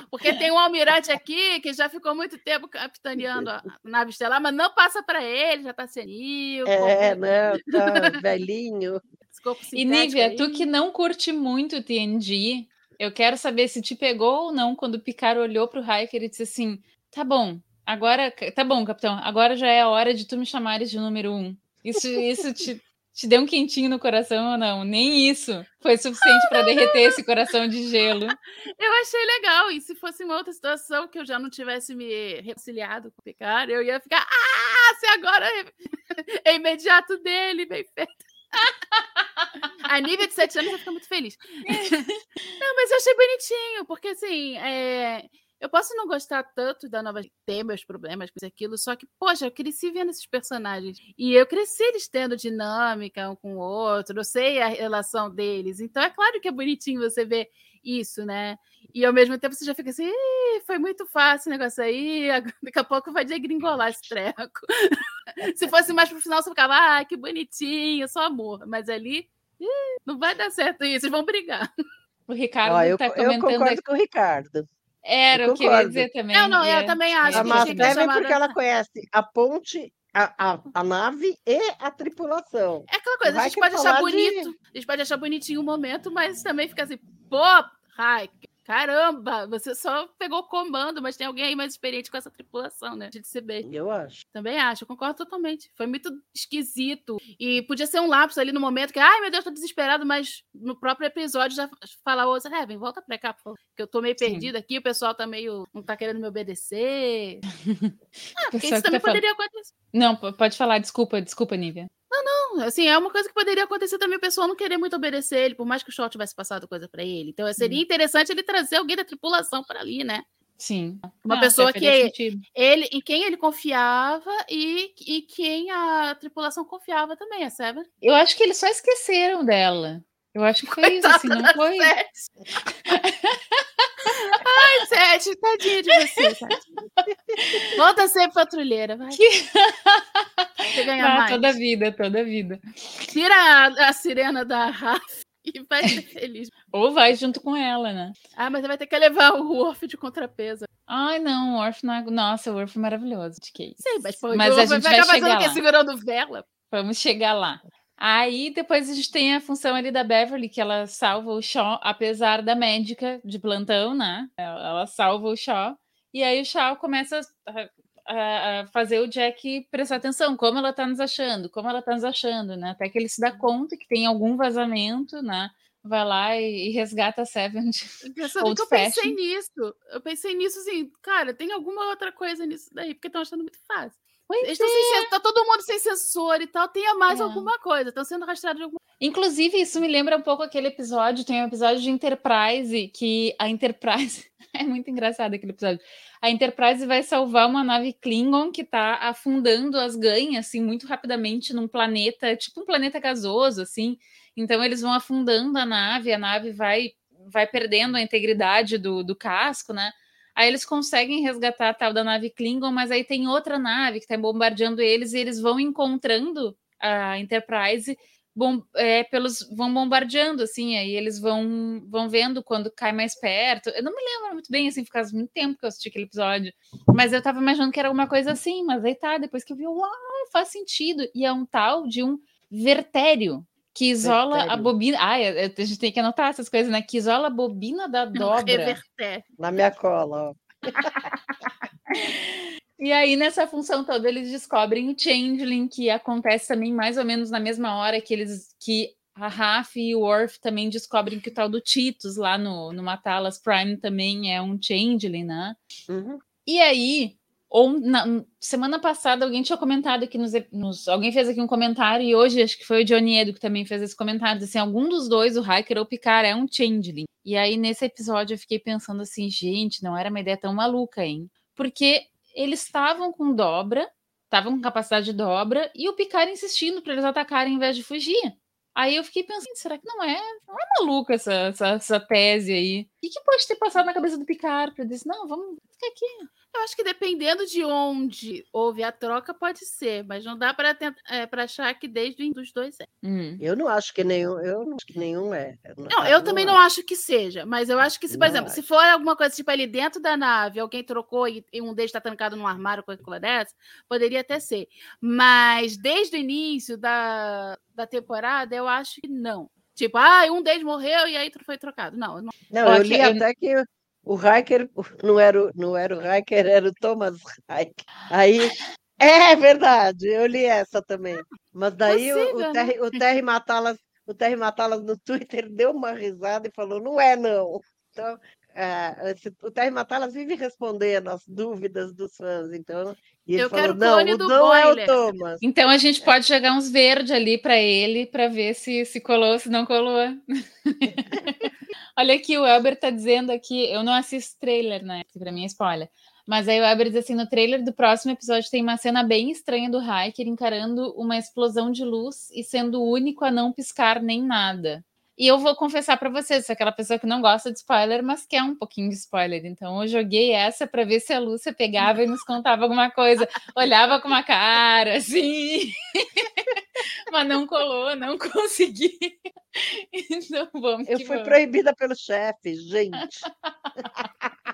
Porque tem um almirante aqui que já ficou muito tempo capitaneando a nave estelar, mas não passa para ele, já está senil. É, não, tá velhinho. E Nívia, tu que não curte muito TNG, eu quero saber se te pegou ou não quando o Picard olhou para o Hiker e disse assim: tá bom, agora, tá bom, capitão, agora já é a hora de tu me chamares de número um. Isso, isso te, te deu um quentinho no coração ou não? Nem isso foi suficiente para derreter esse coração de gelo. Eu achei legal. E se fosse uma outra situação que eu já não tivesse me reconciliado com o Picard, eu ia ficar, ah, se agora é, é imediato dele, bem feito. A nível de sete anos eu fico muito feliz. Não, mas eu achei bonitinho, porque assim, é eu posso não gostar tanto da nova ter meus problemas com aquilo, só que, poxa, eu cresci vendo esses personagens. E eu cresci eles tendo dinâmica um com o outro, eu sei a relação deles. Então é claro que é bonitinho você ver isso, né? E ao mesmo tempo você já fica assim, foi muito fácil o negócio aí, daqui a pouco vai degringolar esse treco. Se fosse mais pro final, você ficava, ah, que bonitinho, só amor. Mas ali, não vai dar certo isso, vocês vão brigar. O Ricardo Ó, eu, tá comentando. Eu concordo aqui. com o Ricardo. Era o que eu ia dizer também. Não, não, eu é. também acho. A Madeira é porque ela conhece a ponte, a, a, a nave e a tripulação. É aquela coisa, a Vai gente que pode achar falar de- bonito, a gente pode achar bonitinho o momento, mas também fica assim, pô, ai, caramba, você só pegou o comando, mas tem alguém aí mais experiente com essa tripulação, né? De se bem. Eu acho. Também acho, eu concordo totalmente. Foi muito esquisito. E podia ser um lapso ali no momento que, ai meu Deus, tô desesperado, mas no próprio episódio já fala, ô, vem, volta pra cá. Que eu tô meio Sim. perdida aqui, o pessoal tá meio. não tá querendo me obedecer. Ah, porque isso que também tá falando- poderia acontecer. Não, pode falar, desculpa, desculpa, Nívia. Não, assim, é uma coisa que poderia acontecer também o pessoal não querer muito obedecer ele, por mais que o Shaw tivesse passado coisa pra ele. Então seria interessante ele trazer alguém da tripulação para ali, né? Sim. Uma Ah, pessoa faria que- sentido. Ele, em quem ele confiava e, e quem a tripulação confiava também, a Seven. Eu acho que eles só esqueceram dela. Eu acho que foi isso, assim, não foi? Ai, Sete, tadinha de você, Sete. Volta a ser patrulheira, vai. Você ganha Ah, mais. toda vida, toda vida. Tira a, a sirena da Raf e vai ser feliz. Ou vai junto com ela, né? Ah, mas vai ter que levar o Worf de contrapeso. Ai, não, o Orf não é... Nossa, o Orf é maravilhoso. De que? Sei, mas, pô, Mas o a gente vai vai chegar fazendo o quê? lá. Segurando vela. Vamos chegar lá. Aí depois a gente tem a função ali da Beverly, que ela salva o Shaw, apesar da médica de plantão, né? Ela, ela salva o Shaw. E aí o Shaw começa a, fazer o Jack prestar atenção, como ela tá nos achando, como ela tá nos achando, né? Até que ele se dá conta que tem algum vazamento, né? Vai lá e, e resgata a Seven. Pensando que eu pensei fashion. nisso. Eu pensei nisso assim, cara, tem alguma outra coisa nisso daí, porque estão achando muito fácil. Pois Eles estão sem tá todo mundo sem sensor e tal, tenha mais É. alguma coisa, estão sendo rastreados de alguma Inclusive, isso me lembra um pouco aquele episódio, tem um episódio de Enterprise, que a Enterprise. É muito engraçado aquele episódio. A Enterprise vai salvar uma nave Klingon que tá afundando as ganhas, assim, muito rapidamente num planeta, tipo um planeta gasoso, assim. Então, eles vão afundando a nave, a nave vai, vai perdendo a integridade do, do casco, né? Aí eles conseguem resgatar a tal da nave Klingon, mas aí tem outra nave que tá bombardeando eles e eles vão encontrando a Enterprise bom, é, pelos vão bombardeando assim, aí eles vão vão vendo quando cai mais perto. Eu não me lembro muito bem assim, faz muito tempo que eu assisti aquele episódio, mas eu tava imaginando que era alguma coisa assim, mas aí tá, depois que eu vi, uau, faz sentido. E é um tal de um vertério que isola a Vertério. bobina. Ah, é- é- a gente tem que anotar essas coisas, né? Que isola a bobina da dobra. reverter. Na minha cola, ó. E aí, nessa função toda, eles descobrem o Changeling, que acontece também mais ou menos na mesma hora que eles que a Raf e o Worf também descobrem que o tal do Titus lá no, no Matalas Prime também é um Changeling, né? Uhum. E aí, ou na semana passada, alguém tinha comentado aqui nos, nos- Alguém fez aqui um comentário, e hoje acho que foi o Johnny Edo que também fez esse comentário. Assim, algum dos dois, o Hiker ou o Picard, é um Changeling. E aí, nesse episódio, eu fiquei pensando assim, gente, não era uma ideia tão maluca, hein? Porque eles estavam com dobra, estavam com capacidade de dobra, e o Picard insistindo para eles atacarem em vez de fugir. Aí eu fiquei pensando, será que não é, não é maluca essa, essa, essa tese aí? O que, que pode ter passado na cabeça do Picard para dizer, não, vamos ficar aqui. Eu acho que dependendo de onde houve a troca, pode ser, mas não dá para achar que desde o in- dos dois é. Hum. Eu não acho que nenhum, eu não acho que nenhum é. Não, eu também não acho que seja, mas eu acho que, se, por Não exemplo, se acho. for alguma coisa tipo ali dentro da nave, alguém trocou e, e um deles está trancado num armário, coisa coisa dessa, poderia até ser. Mas desde o início da, da temporada, eu acho que não. Tipo, ah, um deles morreu e aí foi trocado. Não, não. Não, eu li eu- até que o Hiker não era o, não era o Hiker, era o Thomas Hiker. Aí, é verdade, eu li essa também. Mas daí o, Possível, o né? Terry, o Terry Matalas, o Terry Matalas no Twitter deu uma risada e falou, não é não. Então, ah, esse- o Terry Matalas vive respondendo as dúvidas dos fãs, então, e ele Eu falou, quero não, clone o do não é o Boiler." Thomas. Então a gente pode jogar uns verdes ali para ele, para ver se se colou, se não colou. Olha aqui, o Elber tá dizendo aqui, eu não assisto trailer, né? Para mim é spoiler. Mas aí o Elber diz assim: no trailer do próximo episódio tem uma cena bem estranha do Hiker encarando uma explosão de luz e sendo o único a não piscar nem nada. E eu vou confessar para vocês, sou aquela pessoa que não gosta de spoiler, mas quer um pouquinho de spoiler. Então eu joguei essa para ver se a Lúcia pegava e nos contava alguma coisa. Olhava com uma cara assim, mas não colou, não consegui. Então vamos Eu fui vamos. proibida pelo chefe, gente.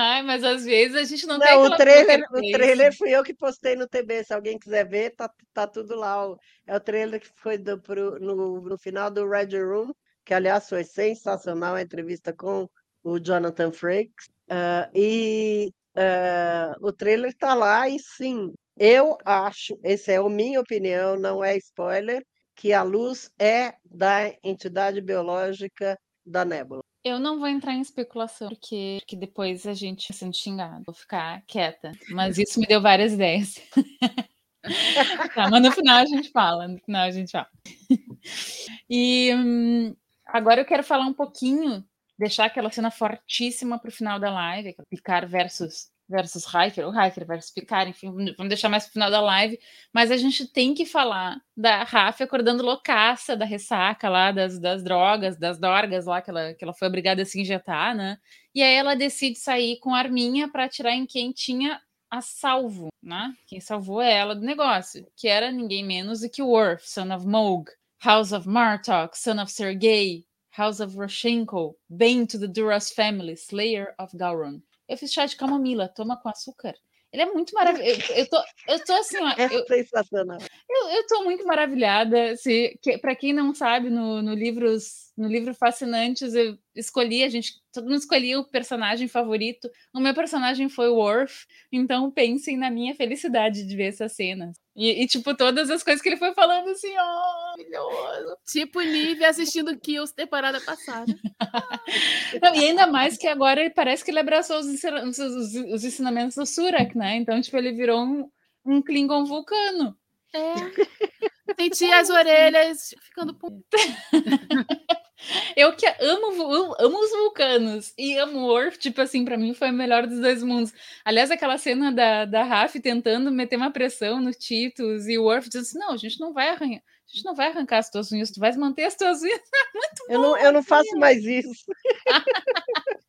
Ai, mas às vezes a gente não, tem Não, o aquela trailer, o trailer fui eu que postei no TB. Se alguém quiser ver, tá, tá tudo lá. O- É o trailer que foi do, pro- no, no final do Red Room, que aliás foi sensacional a entrevista com o Jonathan Frakes. Ah, e ah, o trailer tá lá, e sim, eu acho, essa é a minha opinião, não é spoiler, que a luz é da entidade biológica da nébula. Eu não vou entrar em especulação, porque, porque depois a gente vai sendo xingado. Vou ficar quieta. Mas isso me deu várias ideias. tá, mas no final a gente fala. No final a gente fala. E hum, agora eu quero falar um pouquinho, deixar aquela cena fortíssima para o final da live, Picard versus versus Hiker, ou Hiker versus Picard, enfim, vamos deixar mais para o final da live, mas a gente tem que falar da Rafa acordando loucaça da ressaca lá, das, das drogas, das dorgas lá, que ela, que ela foi obrigada a se injetar, né? E aí ela decide sair com a arminha para atirar em quem tinha a salvo, né? Quem salvou ela do negócio, que era ninguém menos do que o Worf, son of Moog, House of Martok, son of Sergei, House of Roshenko, Bane to the Duras family, Slayer of Gowron. Eu fiz chá de camomila, toma com açúcar. Ele é muito maravilhoso. Eu, eu, tô, eu tô assim, ó. É Eu, sensacional. eu, eu tô muito maravilhada. Se, que, para quem não sabe, no, no, livros, no livro Fascinantes, eu escolhi, a gente, todo mundo escolhia o personagem favorito. O meu personagem foi o Worf, então pensem na minha felicidade de ver essa cena. E, e, tipo, todas as coisas que ele foi falando assim, ó, oh, maravilhoso. Tipo Nívia assistindo Kills temporada passada. Não, e ainda mais que agora ele parece que ele abraçou os, os, os, os ensinamentos do Surak, né? Então, tipo, ele virou um, um Klingon vulcano. É. Senti as orelhas ficando. Eu que amo, amo os vulcanos e amo o tipo assim, para mim foi o melhor dos dois mundos. Aliás, aquela cena da, da Raf tentando meter uma pressão no Titus e o Worf diz assim: não, a gente não vai arranhar. A gente não vai arrancar as tuas unhas, tu vais manter as tuas unhas. Muito eu bom, não, eu não faço mais isso.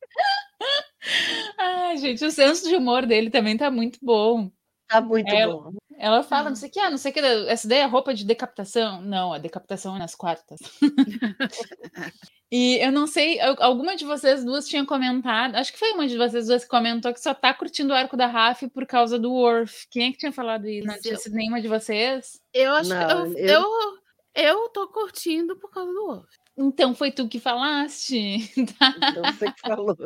Ai, gente, o senso de humor dele também tá muito bom. Tá muito ela, bom. Ela fala, não sei o que, ah, não sei o que, essa daí é roupa de decapitação. Não, a decapitação é nas quartas. e eu não sei, alguma de vocês duas tinha comentado, acho que foi uma de vocês duas que comentou que só tá curtindo o arco da Raf por causa do Worf. Quem é que tinha falado isso? Não tinha sido nenhuma de vocês? Eu acho não, que eu, eu... eu, eu tô curtindo por causa do Worf. Então foi tu que falaste. Tá. Então você que falou.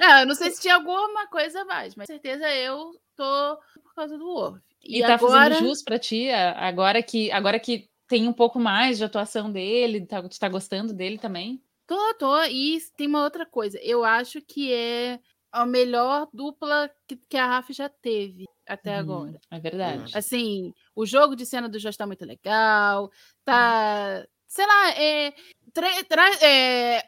não, eu não sei se tinha alguma coisa a mais, mas certeza eu tô por causa do Worf. E, e tá agora... fazendo jus pra ti, agora que, agora que tem um pouco mais de atuação dele, tá, tu tá gostando dele também? Tô, tô. E tem uma outra coisa. Eu acho que é a melhor dupla que, que a Rafa já teve até hum, agora. É verdade. Assim, o jogo de cena do Jorge tá muito legal. Tá. Sei lá, é, é,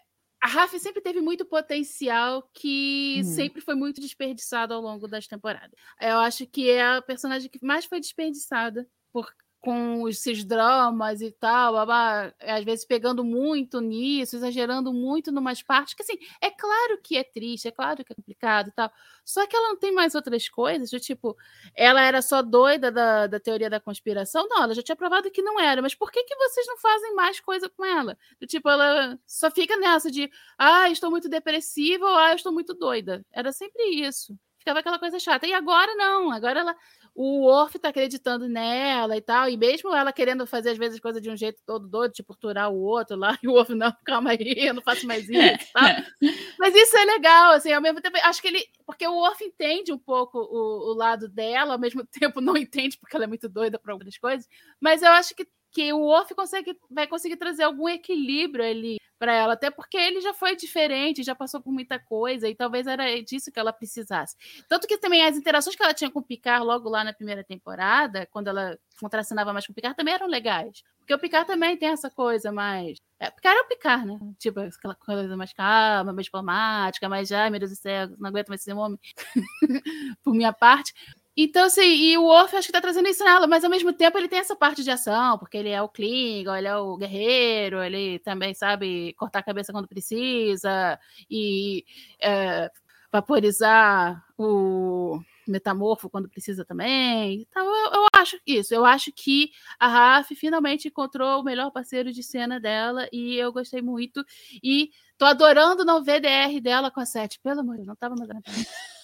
a Rafa sempre teve muito potencial que Uhum. sempre foi muito desperdiçado ao longo das temporadas. Eu acho que é a personagem que mais foi desperdiçada por, com esses dramas e tal, babá, às vezes pegando muito nisso, exagerando muito numas partes, que assim, é claro que é triste, é claro que é complicado e tal, só que ela não tem mais outras coisas, do tipo, ela era só doida da, da teoria da conspiração? Não, ela já tinha provado que não era, mas por que, que vocês não fazem mais coisa com ela? Do tipo, ela só fica nessa de, ah, estou muito depressiva ou ah, estou muito doida. Era sempre isso. Ficava aquela coisa chata. E agora não, agora ela o Worf tá acreditando nela e tal, e mesmo ela querendo fazer às vezes coisas de um jeito todo doido, tipo torturar o outro lá, e o Worf, não, calma aí, eu não faço mais isso, tá? Mas isso é legal, assim, ao mesmo tempo, acho que ele, porque o Worf entende um pouco o, o lado dela, ao mesmo tempo não entende, porque ela é muito doida para outras coisas, mas eu acho que que o Worf consegue, vai conseguir trazer algum equilíbrio ali para ela, até porque ele já foi diferente, já passou por muita coisa, e talvez era disso que ela precisasse. Tanto que também as interações que ela tinha com o Picard logo lá na primeira temporada, quando ela contracenava mais com o Picard, também eram legais. Porque o Picard também tem essa coisa mais. É, Picard é o Picard, né? Tipo, aquela coisa mais calma, mais diplomática, mais, ai meu Deus do céu, não aguento mais ser homem. por minha parte. Então, assim, e o Worf acho que tá trazendo isso nela, mas ao mesmo tempo ele tem essa parte de ação, porque ele é o Klingon, ele é o guerreiro, ele também sabe cortar a cabeça quando precisa e é, vaporizar o metamorfo quando precisa também. Então, eu, eu, acho isso. Eu acho que a Raf finalmente encontrou o melhor parceiro de cena dela e eu gostei muito. E tô adorando não ver DR dela com a Sete. Pelo amor de Deus, não tava mais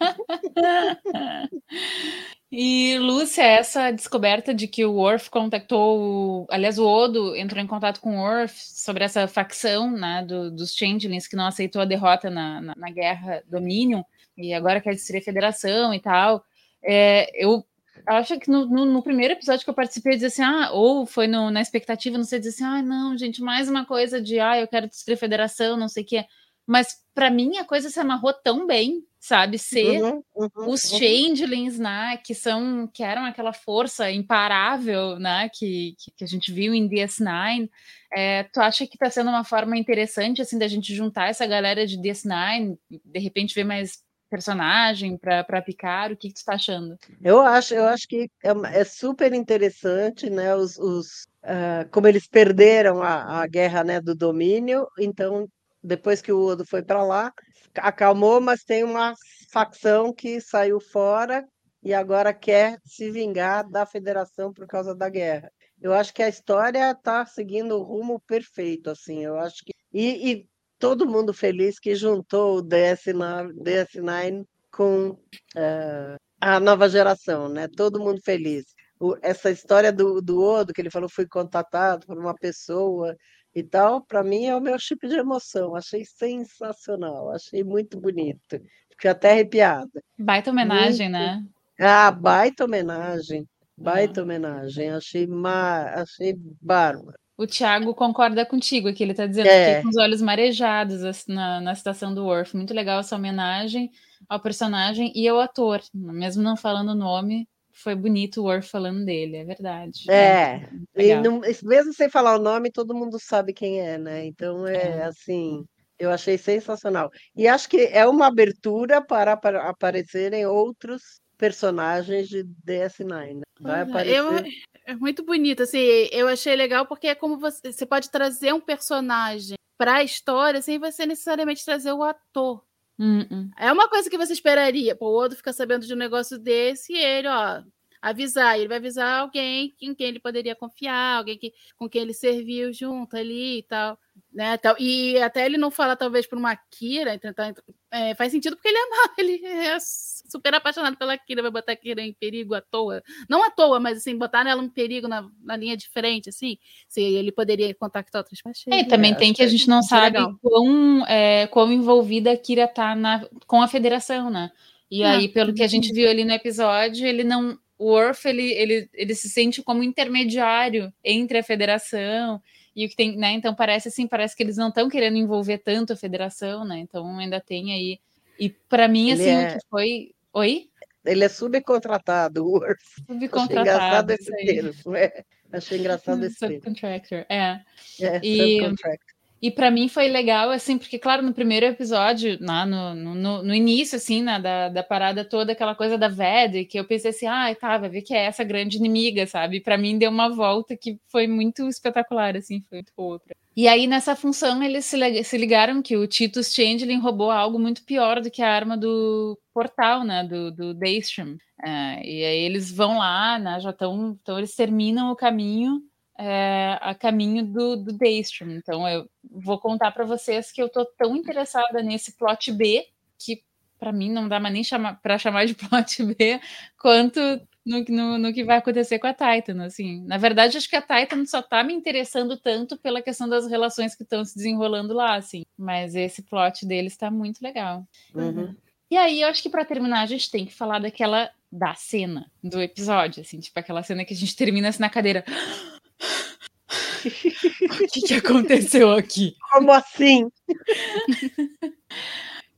E, Lúcia, essa descoberta de que o Worf contactou. Aliás, o Odo entrou em contato com o Worf sobre essa facção né, do, dos Changelings que não aceitou a derrota na, na, na guerra Dominion e agora quer destruir a federação e tal. É, eu acho que no, no, no, primeiro episódio que eu participei, eu dizia assim, ah, ou foi no, na expectativa, não sei, dizer assim, ah, não, gente, mais uma coisa de, ah, eu quero destruir a federação, não sei o que. Mas para mim a coisa se amarrou tão bem, sabe? Ser Uhum, uhum, os uhum. changelings, né, que são que eram aquela força imparável, né, que, que, que a gente viu em DS9. É, tu acha que está sendo uma forma interessante assim da gente juntar essa galera de DS9, de repente ver mais personagem para picar? O que, que tu está achando? Eu acho, eu acho que é, é super interessante, né? Os, os, ah, como eles perderam a, a guerra, né, do domínio, então depois que o Odo foi para lá, acalmou, mas tem uma facção que saiu fora e agora quer se vingar da Federação por causa da guerra. Eu acho que a história está seguindo o rumo perfeito, assim. Eu acho que e, e todo mundo feliz que juntou o DS9, DS9 com ah, a nova geração, né? Todo mundo feliz. O- essa história do, do Odo, que ele falou, fui contatado por uma pessoa e tal, para mim é o meu tipo de emoção. Achei sensacional, achei muito bonito. Fiquei até arrepiada. Baita homenagem, Muito. né? Ah, baita homenagem, baita homenagem. Achei, ma... achei bárbaro. O Thiago concorda contigo aqui, ele está dizendo É. que com os olhos marejados assim, na, na citação do Worf. Muito legal essa homenagem ao personagem e ao ator, mesmo não falando o nome, foi bonito o Worf falando dele, é verdade. É, Muito e legal. não- mesmo sem falar o nome, todo mundo sabe quem é, né? Então é É. assim, eu achei sensacional. E acho que é uma abertura para apa- aparecerem outros personagens de DS9, né? Vai é, eu- aparecer. é muito bonito, assim, eu achei legal porque é como você, você pode trazer um personagem para a história sem você necessariamente trazer o ator. Hum, hum. É uma coisa que você esperaria. Pô, o Odo fica sabendo de um negócio desse e ele, ó, avisar. Ele vai avisar alguém em quem ele poderia confiar, alguém que, com quem ele serviu junto ali e tal. Né, tal. E até ele não fala, talvez, por uma Kira, tentar, é, faz sentido porque ele é, ele é super apaixonado pela Kira, vai botar a Kira em perigo à toa. Não à toa, mas assim, botar ela em perigo na, na linha de frente, assim. Se ele poderia contactar outras pessoas. É, e também tem que a gente não sabe legal. quão, é, quão envolvida a Kira tá na, com a federação, né? E Ah, aí, pelo que a gente viu ali no episódio, ele não. O Worf, ele, ele, ele se sente como intermediário entre a federação e o que tem, né? Então parece assim, parece que eles não estão querendo envolver tanto a federação, né? Então ainda tem aí. E para mim, Ele assim, é- o que foi. Oi? Ele é subcontratado, o Worf. Achei engraçado Subcontratado. esse termo. é. Achei engraçado esse termo. Subcontractor, é. É, E- subcontract. E para mim foi legal, assim, porque, claro, no primeiro episódio, lá no, no, no- início, assim, né, da, da parada toda, aquela coisa da Ved, que eu pensei assim, ah, tá, vai ver que é essa grande inimiga, sabe? Para mim deu uma volta que foi muito espetacular, assim, foi muito boa. pra- E aí, nessa função, eles se ligaram que o Titus Changeling roubou algo muito pior do que a arma do portal, né, do, do Daystrom. É, e aí eles vão lá, né, já estão, então eles terminam o caminho é, a caminho do, do Daystrom. Então eu vou contar para vocês que eu tô tão interessada nesse plot B que para mim não dá mais nem para chamar de plot B quanto no, no, no que vai acontecer com a Titan. Assim, na verdade, acho que a Titan só tá me interessando tanto pela questão das relações que estão se desenrolando lá, assim. Mas esse plot deles está muito legal. Uhum. E aí, eu acho que para terminar, a gente tem que falar daquela da cena do episódio, assim, tipo aquela cena que a gente termina assim na cadeira. O que, que aconteceu aqui? Como assim?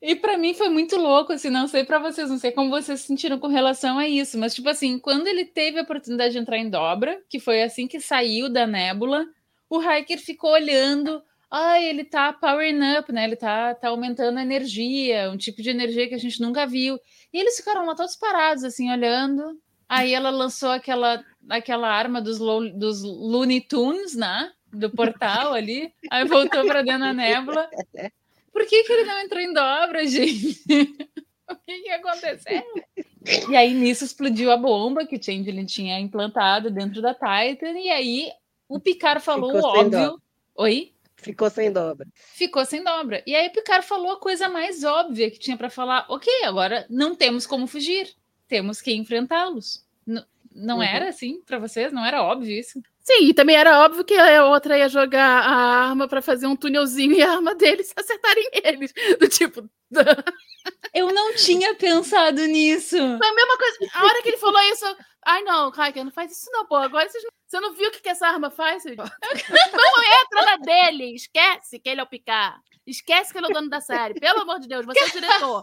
E para mim foi muito louco, assim, não sei para vocês, não sei como vocês se sentiram com relação a isso, mas tipo assim, quando ele teve a oportunidade de entrar em dobra, que foi assim que saiu da nébula, o Hiker ficou olhando, ah, ele tá powering up, né? Ele tá, tá aumentando a energia, um tipo de energia que a gente nunca viu. E eles ficaram lá todos parados, assim, olhando. Aí ela lançou aquela, aquela arma dos, Lo- dos Looney Tunes, né? Do portal ali. Aí voltou para dentro da nébula. Por que, que ele não entrou em dobra, gente? O que, que aconteceu? E aí nisso explodiu a bomba que o Changeling tinha implantado dentro da Titan, e aí o Picard falou o óbvio. Oi? Ficou sem dobra. Ficou sem dobra. E aí o Picard falou a coisa mais óbvia que tinha para falar. Ok, agora não temos como fugir. Temos que enfrentá-los. N- não Uhum. era assim para vocês? Não era óbvio isso? Sim, e também era óbvio que a outra ia jogar a arma pra fazer um túnelzinho e a arma deles acertarem eles. Do tipo. Eu não tinha pensado nisso. Foi a mesma coisa. A hora que ele falou isso, ai não, Raika, não faz isso não, pô. Agora vocês não- você não viu o que, que essa arma faz? Não entra na dele. Esquece que ele é o Picard. Esquece que ele é o dono da série. Pelo amor de Deus, você é o diretor.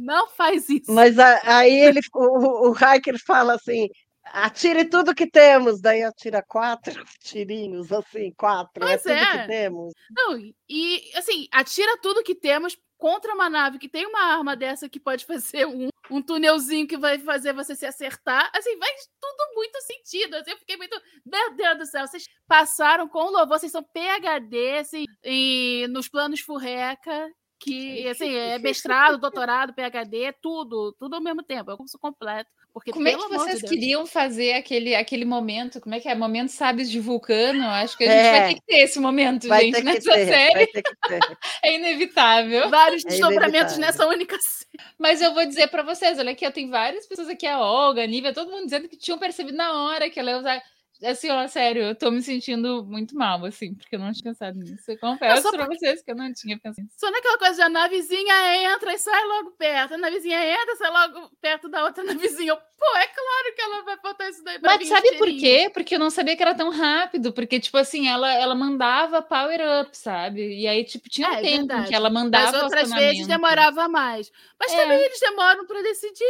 Não faz isso. Mas a- aí ele, o, o Hiker fala assim: atire tudo que temos. Daí atira quatro tirinhos, assim, quatro. Pois é tudo é. que temos. Não, e assim, atira tudo que temos contra uma nave que tem uma arma dessa que pode fazer um, um túnelzinho que vai fazer você se acertar. Assim, faz tudo muito sentido. Assim, eu fiquei muito. Meu Deus do céu, vocês passaram com louvor, vocês são PHD assim, e nos planos furreca. Que, assim, é mestrado, doutorado, PHD, tudo, tudo ao mesmo tempo, é o curso completo. Porque, Como é que de vocês queriam fazer aquele, aquele momento? Como é que é? Momento Sabes de Vulcano? Acho que a gente É. vai ter que ter esse momento, gente, nessa ter, série. É inevitável. vários É desdobramentos nessa única cena. Mas eu vou dizer pra vocês, olha aqui, ó, tem várias pessoas aqui, a Olga, a Nívia, todo mundo dizendo que tinham percebido na hora que ela ia usar. Assim, ó, sério, eu tô me sentindo muito mal, assim, porque eu não tinha pensado nisso. Eu confesso só pra vocês que eu não tinha pensado nisso. Só naquela coisa de a navezinha entra e sai logo perto. A navezinha entra e sai logo perto da outra navezinha. Eu, Pô, é claro que ela vai botar isso daí pra Mas sabe por quê? Porque eu não sabia que era tão rápido, porque, tipo assim, ela, ela mandava power up, sabe? E aí, tipo, tinha um É, tempo em verdade. que ela mandava Das o outras vezes demorava mais. Mas É. também eles demoram pra decidir.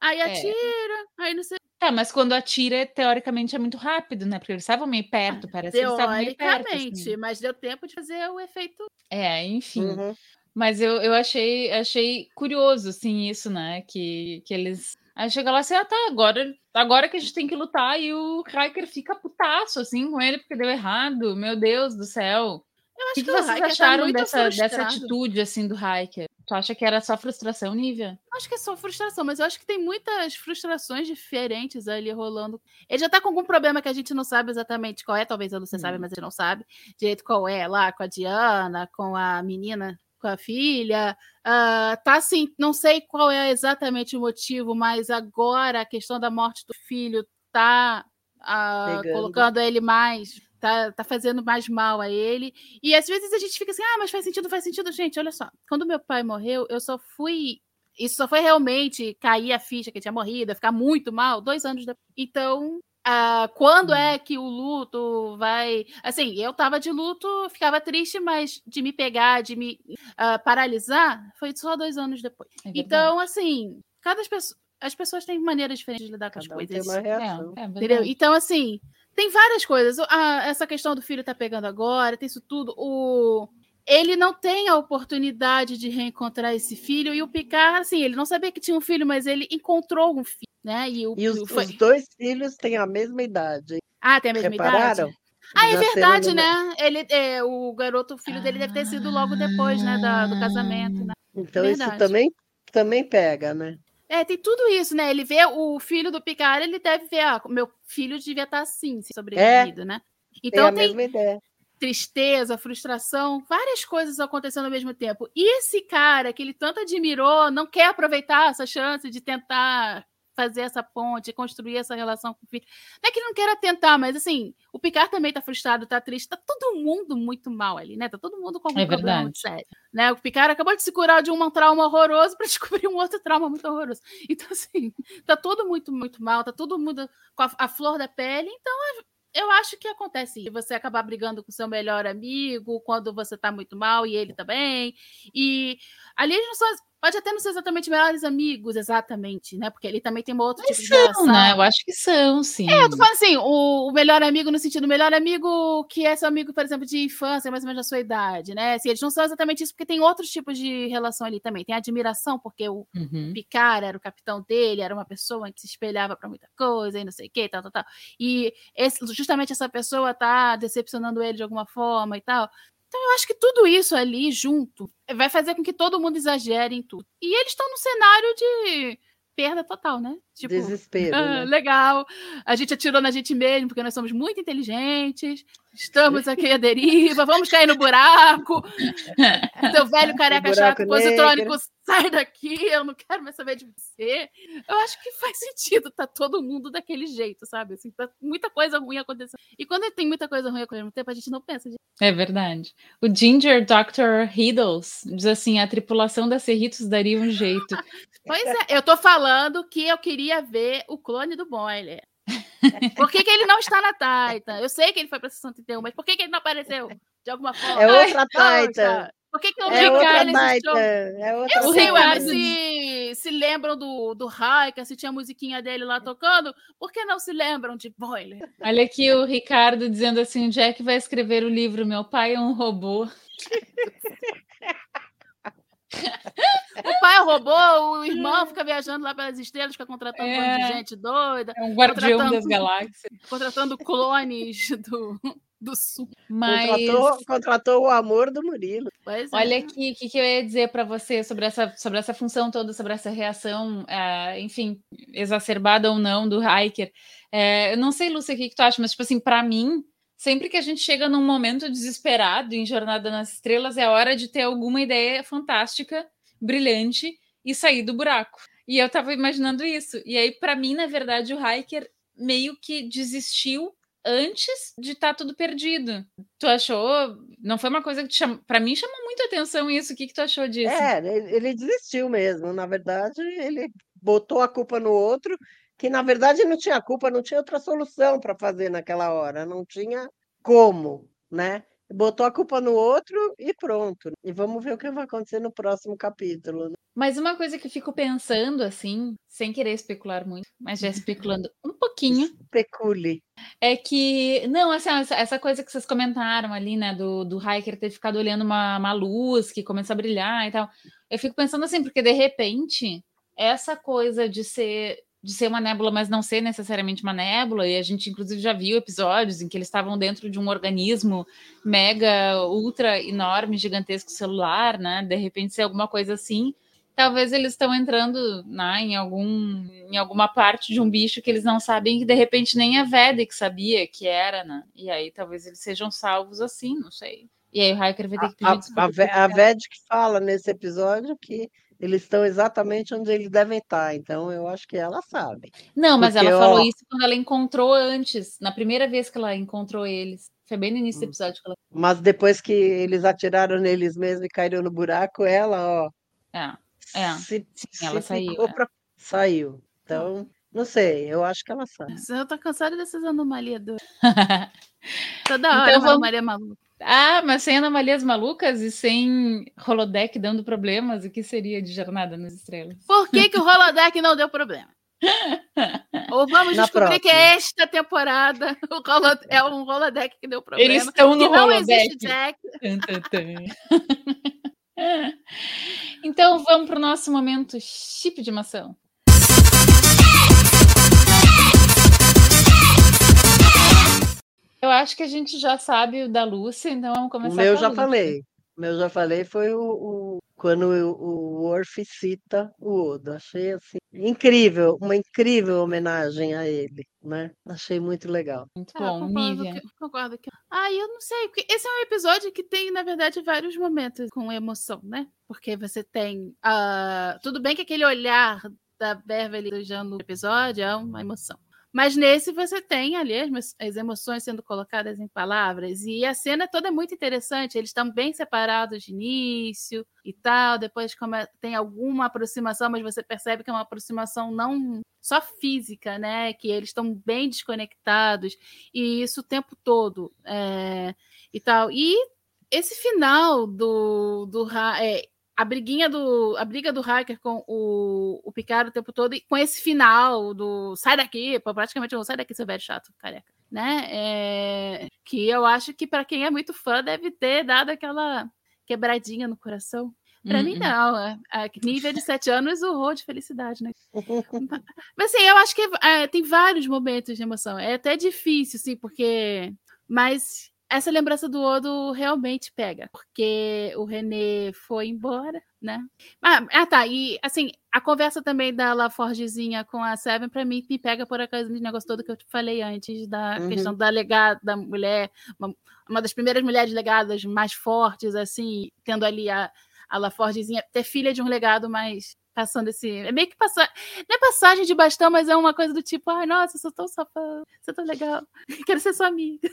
Aí É. atira, aí não sei. Tá, mas quando atira, teoricamente é muito rápido, né? Porque eles estavam meio perto, parece que eles estavam meio perto. Teoricamente, assim. mas deu tempo de fazer o efeito. É, enfim. Uhum. Mas eu, eu achei, achei curioso, assim, isso, né? Que, que eles. Aí chega lá assim, ah, tá, agora, agora que a gente tem que lutar, e o Riker fica putaço, assim, com ele, porque deu errado. Meu Deus do céu. Eu O acho que, que, que vocês Hiker tá acharam muito dessa, dessa atitude, assim, do Riker? Tu acha que era só frustração, Nívia? Acho que é só frustração, mas eu acho que tem muitas frustrações diferentes ali rolando. Ele já tá com algum problema que a gente não sabe exatamente qual é, talvez a Lúcia Hum. sabe, mas a gente não sabe direito qual é lá, com a Diana, com a menina, com a filha. Ah, tá assim, não sei qual é exatamente o motivo, mas agora a questão da morte do filho tá Pegando. colocando ele mais. Tá, tá fazendo mais mal a ele. E às vezes a gente fica assim, ah, mas faz sentido, faz sentido. Gente, olha só. Quando meu pai morreu, eu só fui isso só foi realmente cair a ficha que ele tinha morrido, ficar muito mal, dois anos depois. Então, ah, quando é que o luto vai. Assim, eu tava de luto, ficava triste, mas de me pegar, de me ah, paralisar, foi só dois anos depois. É então, assim, cada pessoa. As pessoas têm maneiras diferentes de lidar com as Cada um tem coisas. uma É, reação. é Entendeu? Então, assim, tem várias coisas. O- a- essa questão do filho tá pegando agora, tem isso tudo. O... Ele não tem a oportunidade de reencontrar esse filho. E o Picard, assim, ele não sabia que tinha um filho, mas ele encontrou um filho, né? E, o, E os, foi- os dois filhos têm a mesma idade. Ah, tem a mesma Repararam? idade? Ah, é verdade, né? Ele, é, o garoto, o filho dele deve ter sido logo depois, né? da- do casamento, né? Então Verdade. isso também, também pega, né? É, tem tudo isso, né? Ele vê o filho do Picard, ele deve ver, ah, meu filho devia estar assim, se sobrevivido, né? Tem Então a tem, mesma ideia. tristeza, frustração, várias coisas acontecendo ao mesmo tempo. E esse cara que ele tanto admirou, não quer aproveitar essa chance de tentar fazer essa ponte, construir essa relação com o filho. Não é que ele não queira tentar, mas assim, o Picard também tá frustrado, tá triste, tá todo mundo muito mal ali, né? Tá todo mundo com algum É problema muito sério. Né? O Picard acabou de se curar de um trauma horroroso para descobrir um outro trauma muito horroroso. Então, assim, tá todo muito, muito mal, tá todo mundo com a, a flor da pele. Então, eu acho que acontece isso. Você acabar brigando com seu melhor amigo quando você tá muito mal e ele também. E ali eles não são. Pode até não ser exatamente melhores amigos, exatamente, né? Porque ele também tem um outro Mas tipo de são, relação. né? Eu acho que são, sim. É, eu tô falando assim, o, o melhor amigo no sentido, o melhor amigo que é seu amigo, por exemplo, de infância, mais ou menos da sua idade, né? Assim, eles não são exatamente isso, porque tem outros tipos de relação ali também. Tem admiração, porque o Uhum. Picard era o capitão dele, era uma pessoa que se espelhava para muita coisa e não sei o que, tal, tal, tal. E esse- justamente essa pessoa tá decepcionando ele de alguma forma e tal. Então eu acho que tudo isso ali junto vai fazer com que todo mundo exagere em tudo. E eles estão no cenário de perda total, né? Tipo, Desespero. ah, né? legal, a gente atirou na gente mesmo, porque nós somos muito inteligentes, estamos aqui à deriva, vamos cair no buraco. Seu velho careca chato, positrônico, sai daqui, eu não quero mais saber de você. Eu acho que faz sentido, tá todo mundo daquele jeito, sabe? Assim, tá muita coisa ruim acontecendo. E quando tem muita coisa ruim acontecendo ao mesmo tempo, a gente não pensa. É verdade. O Ginger Dr. Riddles diz assim: a tripulação da Cerritos daria um jeito. Pois é, eu tô falando que eu queria ver o clone do Boiler. Por que, que ele não está na Titan? Eu sei que ele foi pra 61, mas por que, que ele não apareceu de alguma forma? É outra Ai, Titan. Por que, que não É outra? Titan. É outra Eu sei, se, se lembram do, do Raika, se tinha a musiquinha dele lá tocando, por que não se lembram de Boiler? Olha aqui o Ricardo dizendo assim: o Jack vai escrever o livro Meu Pai é um Robô. O pai é robô, o irmão fica viajando lá pelas estrelas, fica contratando um monte de É. gente doida, É um guardião Contratando- das galáxias. contratando clones do, do sul. Mas. Contratou, contratou o amor do Murilo. Pois é. Olha aqui o que, que eu ia dizer para você sobre essa, sobre essa função toda, sobre essa reação, eh, enfim, exacerbada ou não do Hiker. Eh, eu não sei, Lúcia, o que, que tu acha, mas, tipo assim, para mim, sempre que a gente chega num momento desesperado em Jornada nas Estrelas, é hora de ter alguma ideia fantástica, brilhante e sair do buraco. E eu tava imaginando isso. E aí, para mim, na verdade, o Hiker meio que desistiu antes de estar tudo perdido. Tu achou? Não foi uma coisa que te chamou. Para mim chamou muito atenção isso. O que, que tu achou disso? É, ele desistiu mesmo. Na verdade, ele botou a culpa no outro, que na verdade não tinha culpa, não tinha outra solução para fazer naquela hora, não tinha como, né? Botou a culpa no outro e pronto. E vamos ver o que vai acontecer no próximo capítulo. né? Mas uma coisa que eu fico pensando, assim, sem querer especular muito, mas já especulando um pouquinho, Especule. é que. Não, assim, essa, essa coisa que vocês comentaram ali, né, do, do Hiker ter ficado olhando uma, uma luz que começa a brilhar e tal. Eu fico pensando assim, porque de repente, essa coisa de ser. De ser uma nébula, mas não ser necessariamente uma nébula, e a gente inclusive já viu episódios em que eles estavam dentro de um organismo mega, ultra enorme, gigantesco celular, né? De repente ser alguma coisa assim, talvez eles estão entrando né, em, algum, em alguma parte de um bicho que eles não sabem, que de repente nem a Vedic sabia que era, né? E aí talvez eles sejam salvos assim, não sei. E aí o Hiker vai ter que pedir A, a, desculpa. Ve- a Vedic fala nesse episódio que eles estão exatamente onde eles devem estar. Então, eu acho que ela sabe. Não, mas porque, ela falou ó- isso quando ela encontrou antes, na primeira vez que ela encontrou eles. Foi bem no início do Hum. episódio que ela. Mas depois que eles atiraram neles mesmos e caíram no buraco, ela, ó, É, é. se, Sim, ela saiu, é. pra- saiu. Então, não sei, eu acho que ela sabe. Eu tô cansada dessas anomalias do... Toda Então hora uma vamos- anomalia maluca. Ah, mas sem anomalias malucas e sem holodeck dando problemas, o que seria de Jornada nas Estrelas? Por que, que o holodeck não deu problema? Ou vamos Na descobrir que próxima. esta temporada holo- é um holodeck que deu problema. Eles estão que no não holodeck. Jack. Então vamos para o nosso momento chip de maçã. Eu acho que a gente já sabe o da Lúcia, então vamos O começar meu com a já Lúcia. falei. O meu já falei foi o, o- quando o, o Worf cita o Odo. Achei assim incrível, uma incrível homenagem a ele, né? Achei muito legal. Muito Ah, bom, concordo, Nívia. que, concordo que. Ah, eu não sei, porque esse é um episódio que tem, na verdade, vários momentos com emoção, né? Porque você tem. ah, tudo bem que aquele olhar da Beverly elogiando o episódio é uma emoção. Mas nesse você tem ali as, as emoções sendo colocadas em palavras. E a cena toda é muito interessante. Eles estão bem separados de início e tal. Depois tem alguma aproximação, mas você percebe que é uma aproximação não só física, né? Que eles estão bem desconectados. E isso o tempo todo. é, e tal. E esse final do, do é, a briguinha do a briga do hacker com o, o Picard o tempo todo e com esse final do sai daqui, praticamente um sai daqui seu velho chato, careca, né? É, que eu acho que para quem é muito fã deve ter dado aquela quebradinha no coração. Para mim Uhum. não, é, a nível de sete anos urrou de felicidade, né? Mas assim, eu acho que é, tem vários momentos de emoção. É até difícil, assim, porque. Mas essa lembrança do Odo realmente pega, porque o René foi embora, né? Ah, ah, tá. E assim, a conversa também da Laforgezinha com a Seven, pra mim, me pega por aquele negócio todo que eu te falei antes, da Uhum. questão da legada, da mulher, uma, uma das primeiras mulheres legadas mais fortes, assim, tendo ali a, a Laforgezinha, ter filha de um legado mais. Passando esse. É meio que passar. Não é passagem de bastão, mas é uma coisa do tipo, ai, nossa, eu sou tão safada, você é tão legal, quero ser sua amiga.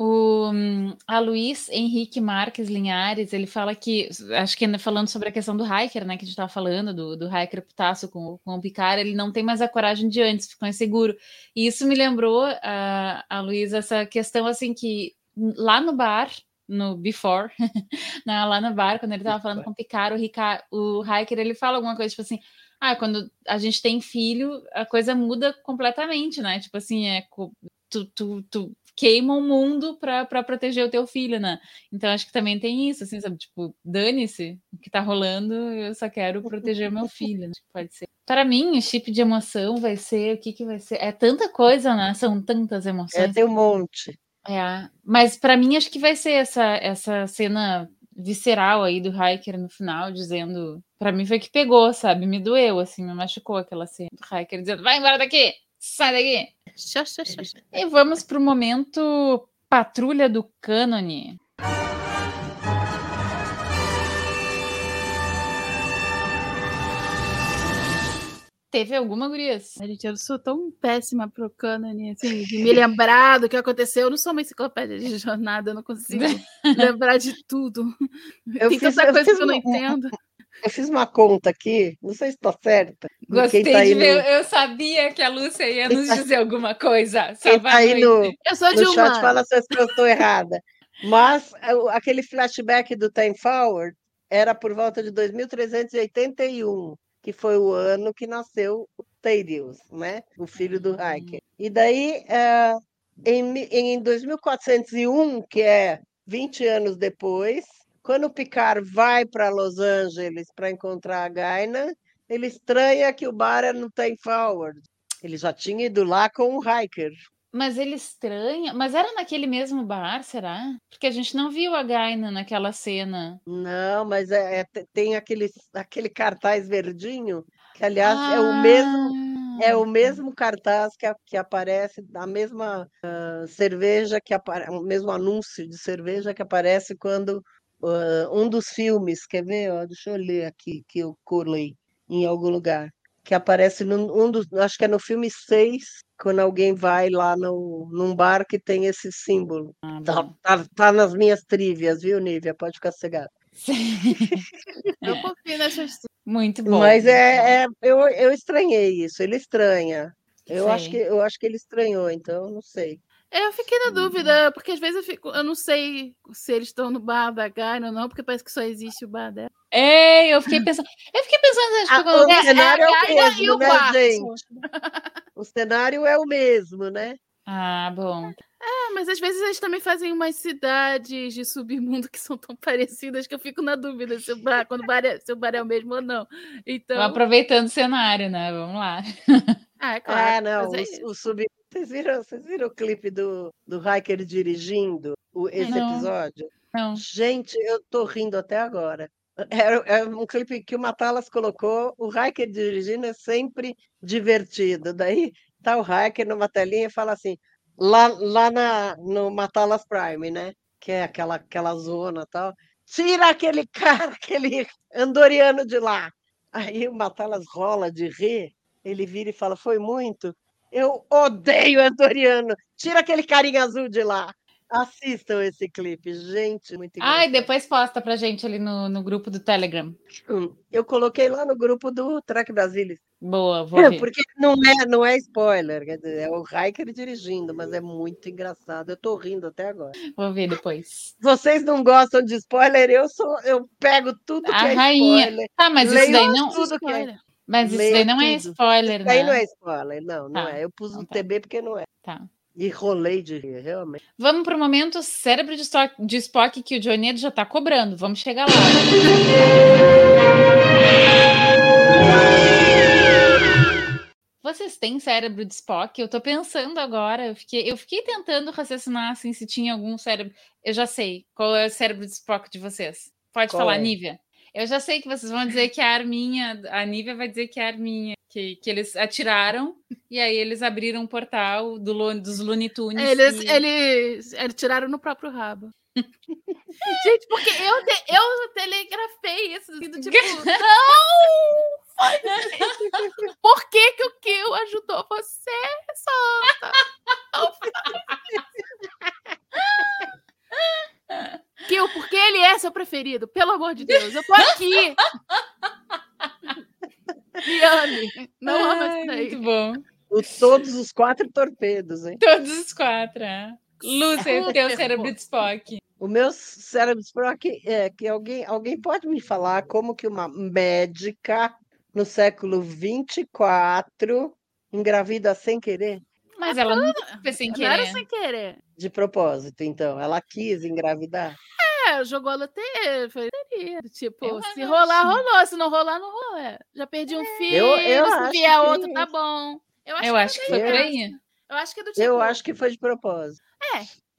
O a Luiz Henrique Marques Linhares, ele fala que, acho que falando sobre a questão do hiker, né, que a gente estava falando, do, do hiker putaço com, com o Picard, ele não tem mais a coragem de antes, ficou inseguro. E isso me lembrou, a, a Luiz, essa questão assim que lá no bar, no Before, né, lá no bar, quando ele estava falando com o Picard, o, Rica, o hiker, ele fala alguma coisa tipo assim, ah, quando a gente tem filho, a coisa muda completamente, né? Tipo assim, é tu, tu, tu queima o mundo para proteger o teu filho, né? Então acho que também tem isso, assim, sabe? Tipo, dane-se o que tá rolando, eu só quero proteger meu filho, né? Que pode ser. Para mim, o chip de emoção vai ser o que que vai ser? É tanta coisa, né? São tantas É, emoções. tem um monte. É, mas para mim acho que vai ser essa essa cena visceral aí do Hiker no final dizendo, Pra mim foi que pegou, sabe? Me doeu assim, me machucou aquela cena do Hiker dizendo: "Vai embora daqui! Sai daqui!" E vamos pro momento Patrulha do Cânone. Teve alguma, gurias? Gente, eu sou tão péssima pro Canon, assim, de me lembrar do que aconteceu. Eu não sou uma enciclopédia de jornada, eu não consigo lembrar de tudo. Eu Tem fiz- tanta coisa que eu não uma- entendo. Eu fiz uma conta aqui, não sei se está certa. de Gostei tá de ver. no- Eu sabia que a Lúcia ia nos tá- dizer alguma coisa. Quem tá aí no, Eu sou de no chat fala se eu estou errada. Mas é, aquele flashback do Time Forward era por volta de 2381, que foi o ano que nasceu o Thaddeus, né? O filho do Hiker. E daí, é, em, em 2401, que é 20 anos depois, quando o Picard vai para Los Angeles para encontrar a Gaina, ele estranha que o bar é no Time Forward. Ele já tinha ido lá com o Hiker. Mas ele estranha. Mas era naquele mesmo bar, será? Porque a gente não viu a Gaina naquela cena. Não, mas é, é- te- tem aquele, aquele cartaz verdinho, que aliás é o mesmo, é o mesmo cartaz que, a- que aparece, a mesma ah, cerveja que aparece, o mesmo anúncio de cerveja que aparece quando ah, um dos filmes, quer ver? Ó, deixa eu ler aqui, que eu colei em algum lugar, que aparece num um dos, acho que é no filme 6, quando alguém vai lá no, num bar que tem esse símbolo. Ah, Tá, tá, tá nas minhas trivias, viu, Nívia? Pode ficar cegada. Eu confio nessas. Muito bom. Mas é, é- eu, eu estranhei isso, ele estranha. Eu acho que, eu acho que ele estranhou, então não sei. Eu fiquei na dúvida, porque às vezes eu fico, eu não sei se eles estão no bar da Gaina ou não, porque parece que só existe o bar dela. É, eu fiquei pensando. Eu fiquei pensando, Ah, o É, cenário é, é, o é, e mesmo, o né, quarto? gente? O cenário é o mesmo, né? Ah, bom. É, mas às vezes eles também fazem umas cidades de submundo que são tão parecidas que eu fico na dúvida se o bar, quando o bar é, se o bar é o mesmo ou não. Então, Tô aproveitando o cenário, né? Vamos lá. ah, é Ah, claro. não, mas é o, o sub... Vocês viram, vocês viram o clipe do, do Hiker dirigindo o- esse Não. episódio? Não. Gente, eu tô rindo até agora. É, é um clipe que o Matalas colocou, o Hiker dirigindo é sempre divertido. Daí tá o Hiker numa telinha e fala assim, lá, lá na, no Matalas Prime, né? Que é aquela, aquela zona e tal. Tira aquele cara, aquele andoriano de lá. Aí o Matalas rola de rir, ele vira e fala, foi muito? Eu odeio andoriano. Tira aquele carinha azul de lá. Assistam esse clipe, gente, muito Ai, engraçado. depois posta pra gente ali no, no grupo do Telegram. Hum, Eu coloquei lá no grupo do Track Brasilis. Boa, vou ver. Porque não é, não é spoiler, quer dizer, é o Hiker dirigindo, mas é muito engraçado. Eu tô rindo até agora. Vou ver depois. Vocês não gostam de spoiler? Eu sou, eu pego tudo A que é rainha. spoiler. Tá, mas isso daí não. tudo que é. Mas isso leio daí não é tudo. spoiler, Isso aí não né? é spoiler, não, não Tá, é. Eu pus então o tá. TB porque não é. Tá. E rolei de rir, realmente. Vamos pro momento cérebro de, Stock, de Spock que o Johnny já tá cobrando. Vamos chegar lá. vocês têm cérebro de Spock? Eu tô pensando agora, eu fiquei, eu fiquei tentando raciocinar assim se tinha algum cérebro. Eu já sei qual é o cérebro de Spock de vocês. Pode Qual falar, é? Nívia. Eu já sei que vocês vão dizer que é a Arminha, a Nívia vai dizer que é a Arminha, que, que eles atiraram e aí eles abriram um portal do, dos Looney Tunes. Eles, e- eles, eles tiraram no próprio rabo. Gente, porque eu, te- eu telegrafei isso, assim, do tipo, não! Por que, que o Kill ajudou você, Santa? Faz. Kill, porque ele é seu preferido, pelo amor de Deus, eu tô aqui. Me ame. Não ama isso daí. Muito bom. O- todos os quatro torpedos, hein? Todos os quatro. É. Lúcia, Super teu bom. cérebro de Spock. O meu cérebro Spock é que alguém, alguém pode me falar como que uma médica no século 24 engravida sem querer? Mas ela nunca fez sem Não era querer. sem querer. De propósito, então. Ela quis engravidar. É, jogou a loteria, foi loteria. Tipo, Eu se acho. rolar, rolou. Se não rolar, não rolou. É, Já perdi um filho, eu se acho vier que- outro, tá bom. Eu acho, Eu que, acho que foi eu- por aí. eu acho que é do tipo. Eu acho que foi de propósito.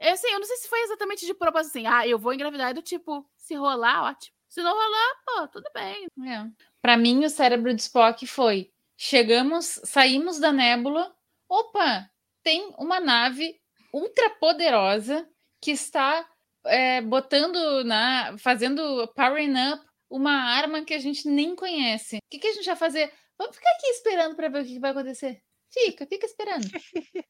É assim, eu não sei se foi exatamente de propósito assim. Ah, eu vou engravidar. É do tipo, se rolar, ótimo. Se não rolar, pô, tudo bem. É. Para mim, o cérebro de Spock foi: chegamos, saímos da nébula. Opa, tem uma nave ultra poderosa que está é, botando na, fazendo powering up uma arma que a gente nem conhece. O que, que a gente vai fazer? Vamos ficar aqui esperando para ver o que, que vai acontecer. Fica, fica esperando.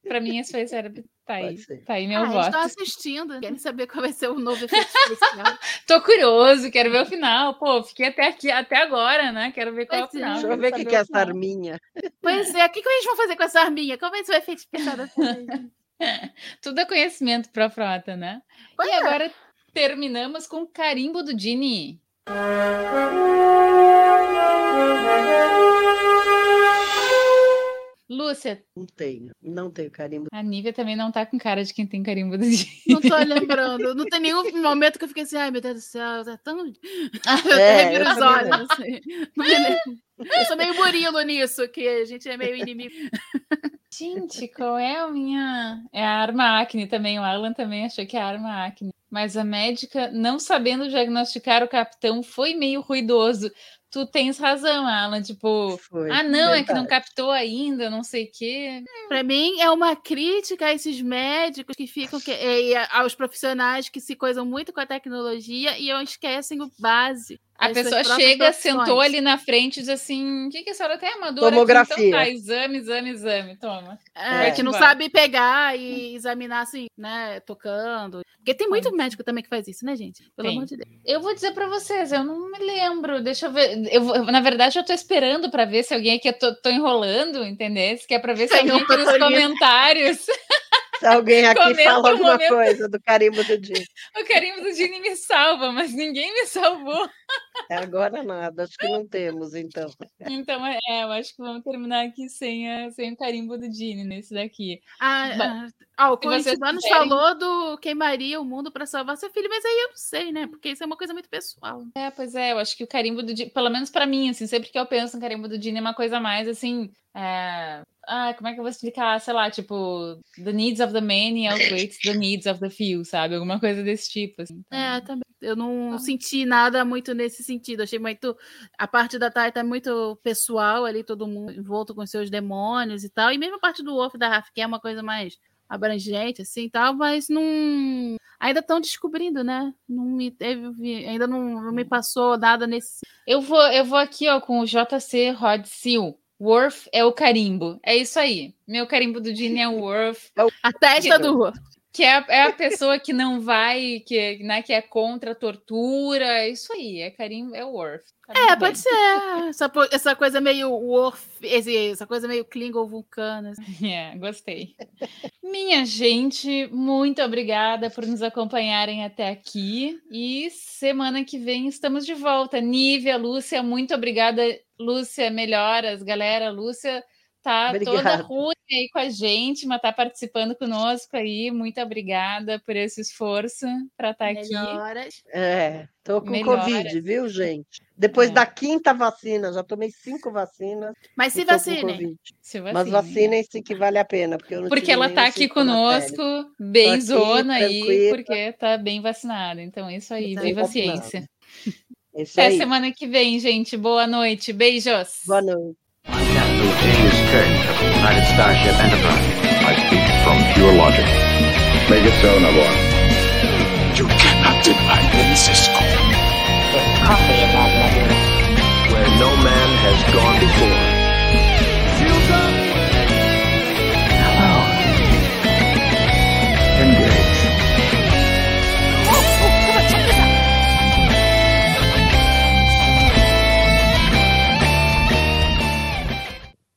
Para mim, esse foi cérebro. Tá aí, tá aí Ah, meu a gente voto. tá assistindo. Querem saber qual vai ser o novo efeito especial. Tô curioso, quero ver o final. Pô, fiquei até aqui, até agora, né? Quero ver qual é o é. final. Deixa eu ver o que, que é o essa arminha. pois é, o que, que a gente vai fazer com essa arminha? Qual vai ser o efeito especial dessa? Tudo é conhecimento pra frota, né? Pois e é. agora terminamos com o carimbo do Dini. Lúcia, Não tenho. Não tenho carimbo. a Nívia também não tá com cara de quem tem carimbo do Dini. Não tô lembrando. Não tem nenhum momento que eu fiquei assim, ai meu Deus do céu, tá tão. Eu É, reviro eu os olhos. Assim. Eu sou meio burilo nisso, que a gente é meio inimigo. Gente, qual é a minha. É a arma acne também. O Alan também achou que é a arma acne. Mas a médica, não sabendo diagnosticar o capitão, foi meio ruidoso. Tu tens razão, Alan. Tipo, Foi. ah, não, é que não captou ainda, não sei o quê. Pra mim, é uma crítica a esses médicos que ficam. Que, e aos profissionais que se coisam muito com a tecnologia e esquecem o base. A suas pessoa chega, sentou ali na frente e diz assim: o que, que a senhora tem amadora? aqui?" Tomografia. Então tá, exame, exame, exame. Toma. É, É. que não sabe pegar e examinar assim, né? Tocando. Porque tem muito médico também que faz isso, né, gente? Pelo Tem. amor de Deus. Eu vou dizer pra vocês, eu não me lembro. Deixa eu ver. Eu, na verdade, eu tô esperando pra ver se alguém aqui. Eu tô, tô enrolando, entendeu? Que é pra ver se alguém aqui nos comentários. Se alguém aqui Comenta fala um alguma momento. coisa do carimbo do dia. O carimbo do Dini me salva, mas ninguém me salvou. É agora nada, acho que não temos, então. Então, é, eu acho que vamos terminar aqui sem, a- sem o carimbo do Dini nesse daqui. Ah, Ba- ah, o se vocês Curitibano nos quiserem- falou do queimaria o mundo para salvar seu filho, mas aí eu não sei, né? Porque isso é uma coisa muito pessoal. É, pois é, eu acho que o carimbo do Dini, pelo menos pra mim, assim, sempre que eu penso no carimbo do Dini é uma coisa mais assim. É... Ah, como é que eu vou explicar? Sei lá, tipo, the needs of the many outweighs the needs of the few, sabe? Alguma coisa desse tipo. Assim. É, também. Eu não Ah. senti nada muito nesse sentido. Achei muito. A parte da Thay tá muito pessoal ali, todo mundo envolto com seus demônios e tal. E mesmo a parte do Wolf da Raf, que é uma coisa mais abrangente, assim e tal, mas não. Ainda estão descobrindo, né? Não me teve. Ainda não, não me passou nada nesse. Eu vou, eu vou aqui, ó, com o JC Rod Seal. Worth é o carimbo. É isso aí. Meu carimbo do Dini é o Worth. A testa do. Que é, a- é a pessoa que não vai, que, né, que é contra a tortura. É isso aí. É carimbo, é o Worth. Tá É, pode ser. Essa, essa coisa meio esse- essa coisa meio Klingon vulcano. assim. É, gostei. Minha gente, muito obrigada por nos acompanharem até aqui. E semana que vem estamos de volta. Nívia, Lúcia, muito obrigada. Lúcia, melhoras, galera. Lúcia tá toda Obrigada. ruim aí com a gente, mas tá participando conosco aí. Muito obrigada por esse esforço para estar aqui. Melhoras. É, tô com Melhoras. Covid, viu, gente? Depois É. da quinta vacina, já tomei cinco vacinas. Mas se vacinem. Se Mas vacine. vacinem-se que vale a pena, porque eu não Porque ela tá aqui conosco, bem zona aí, porque tá bem vacinada. Então, é isso aí. Tá Viva a ciência. É isso Até aí. semana que vem, gente. Boa noite. Beijos. Boa noite. Starship Enterprise. Pure logic. Make it so, Navarre. You cannot deny me, Cisco. It's coffee in that. Where no man has gone before.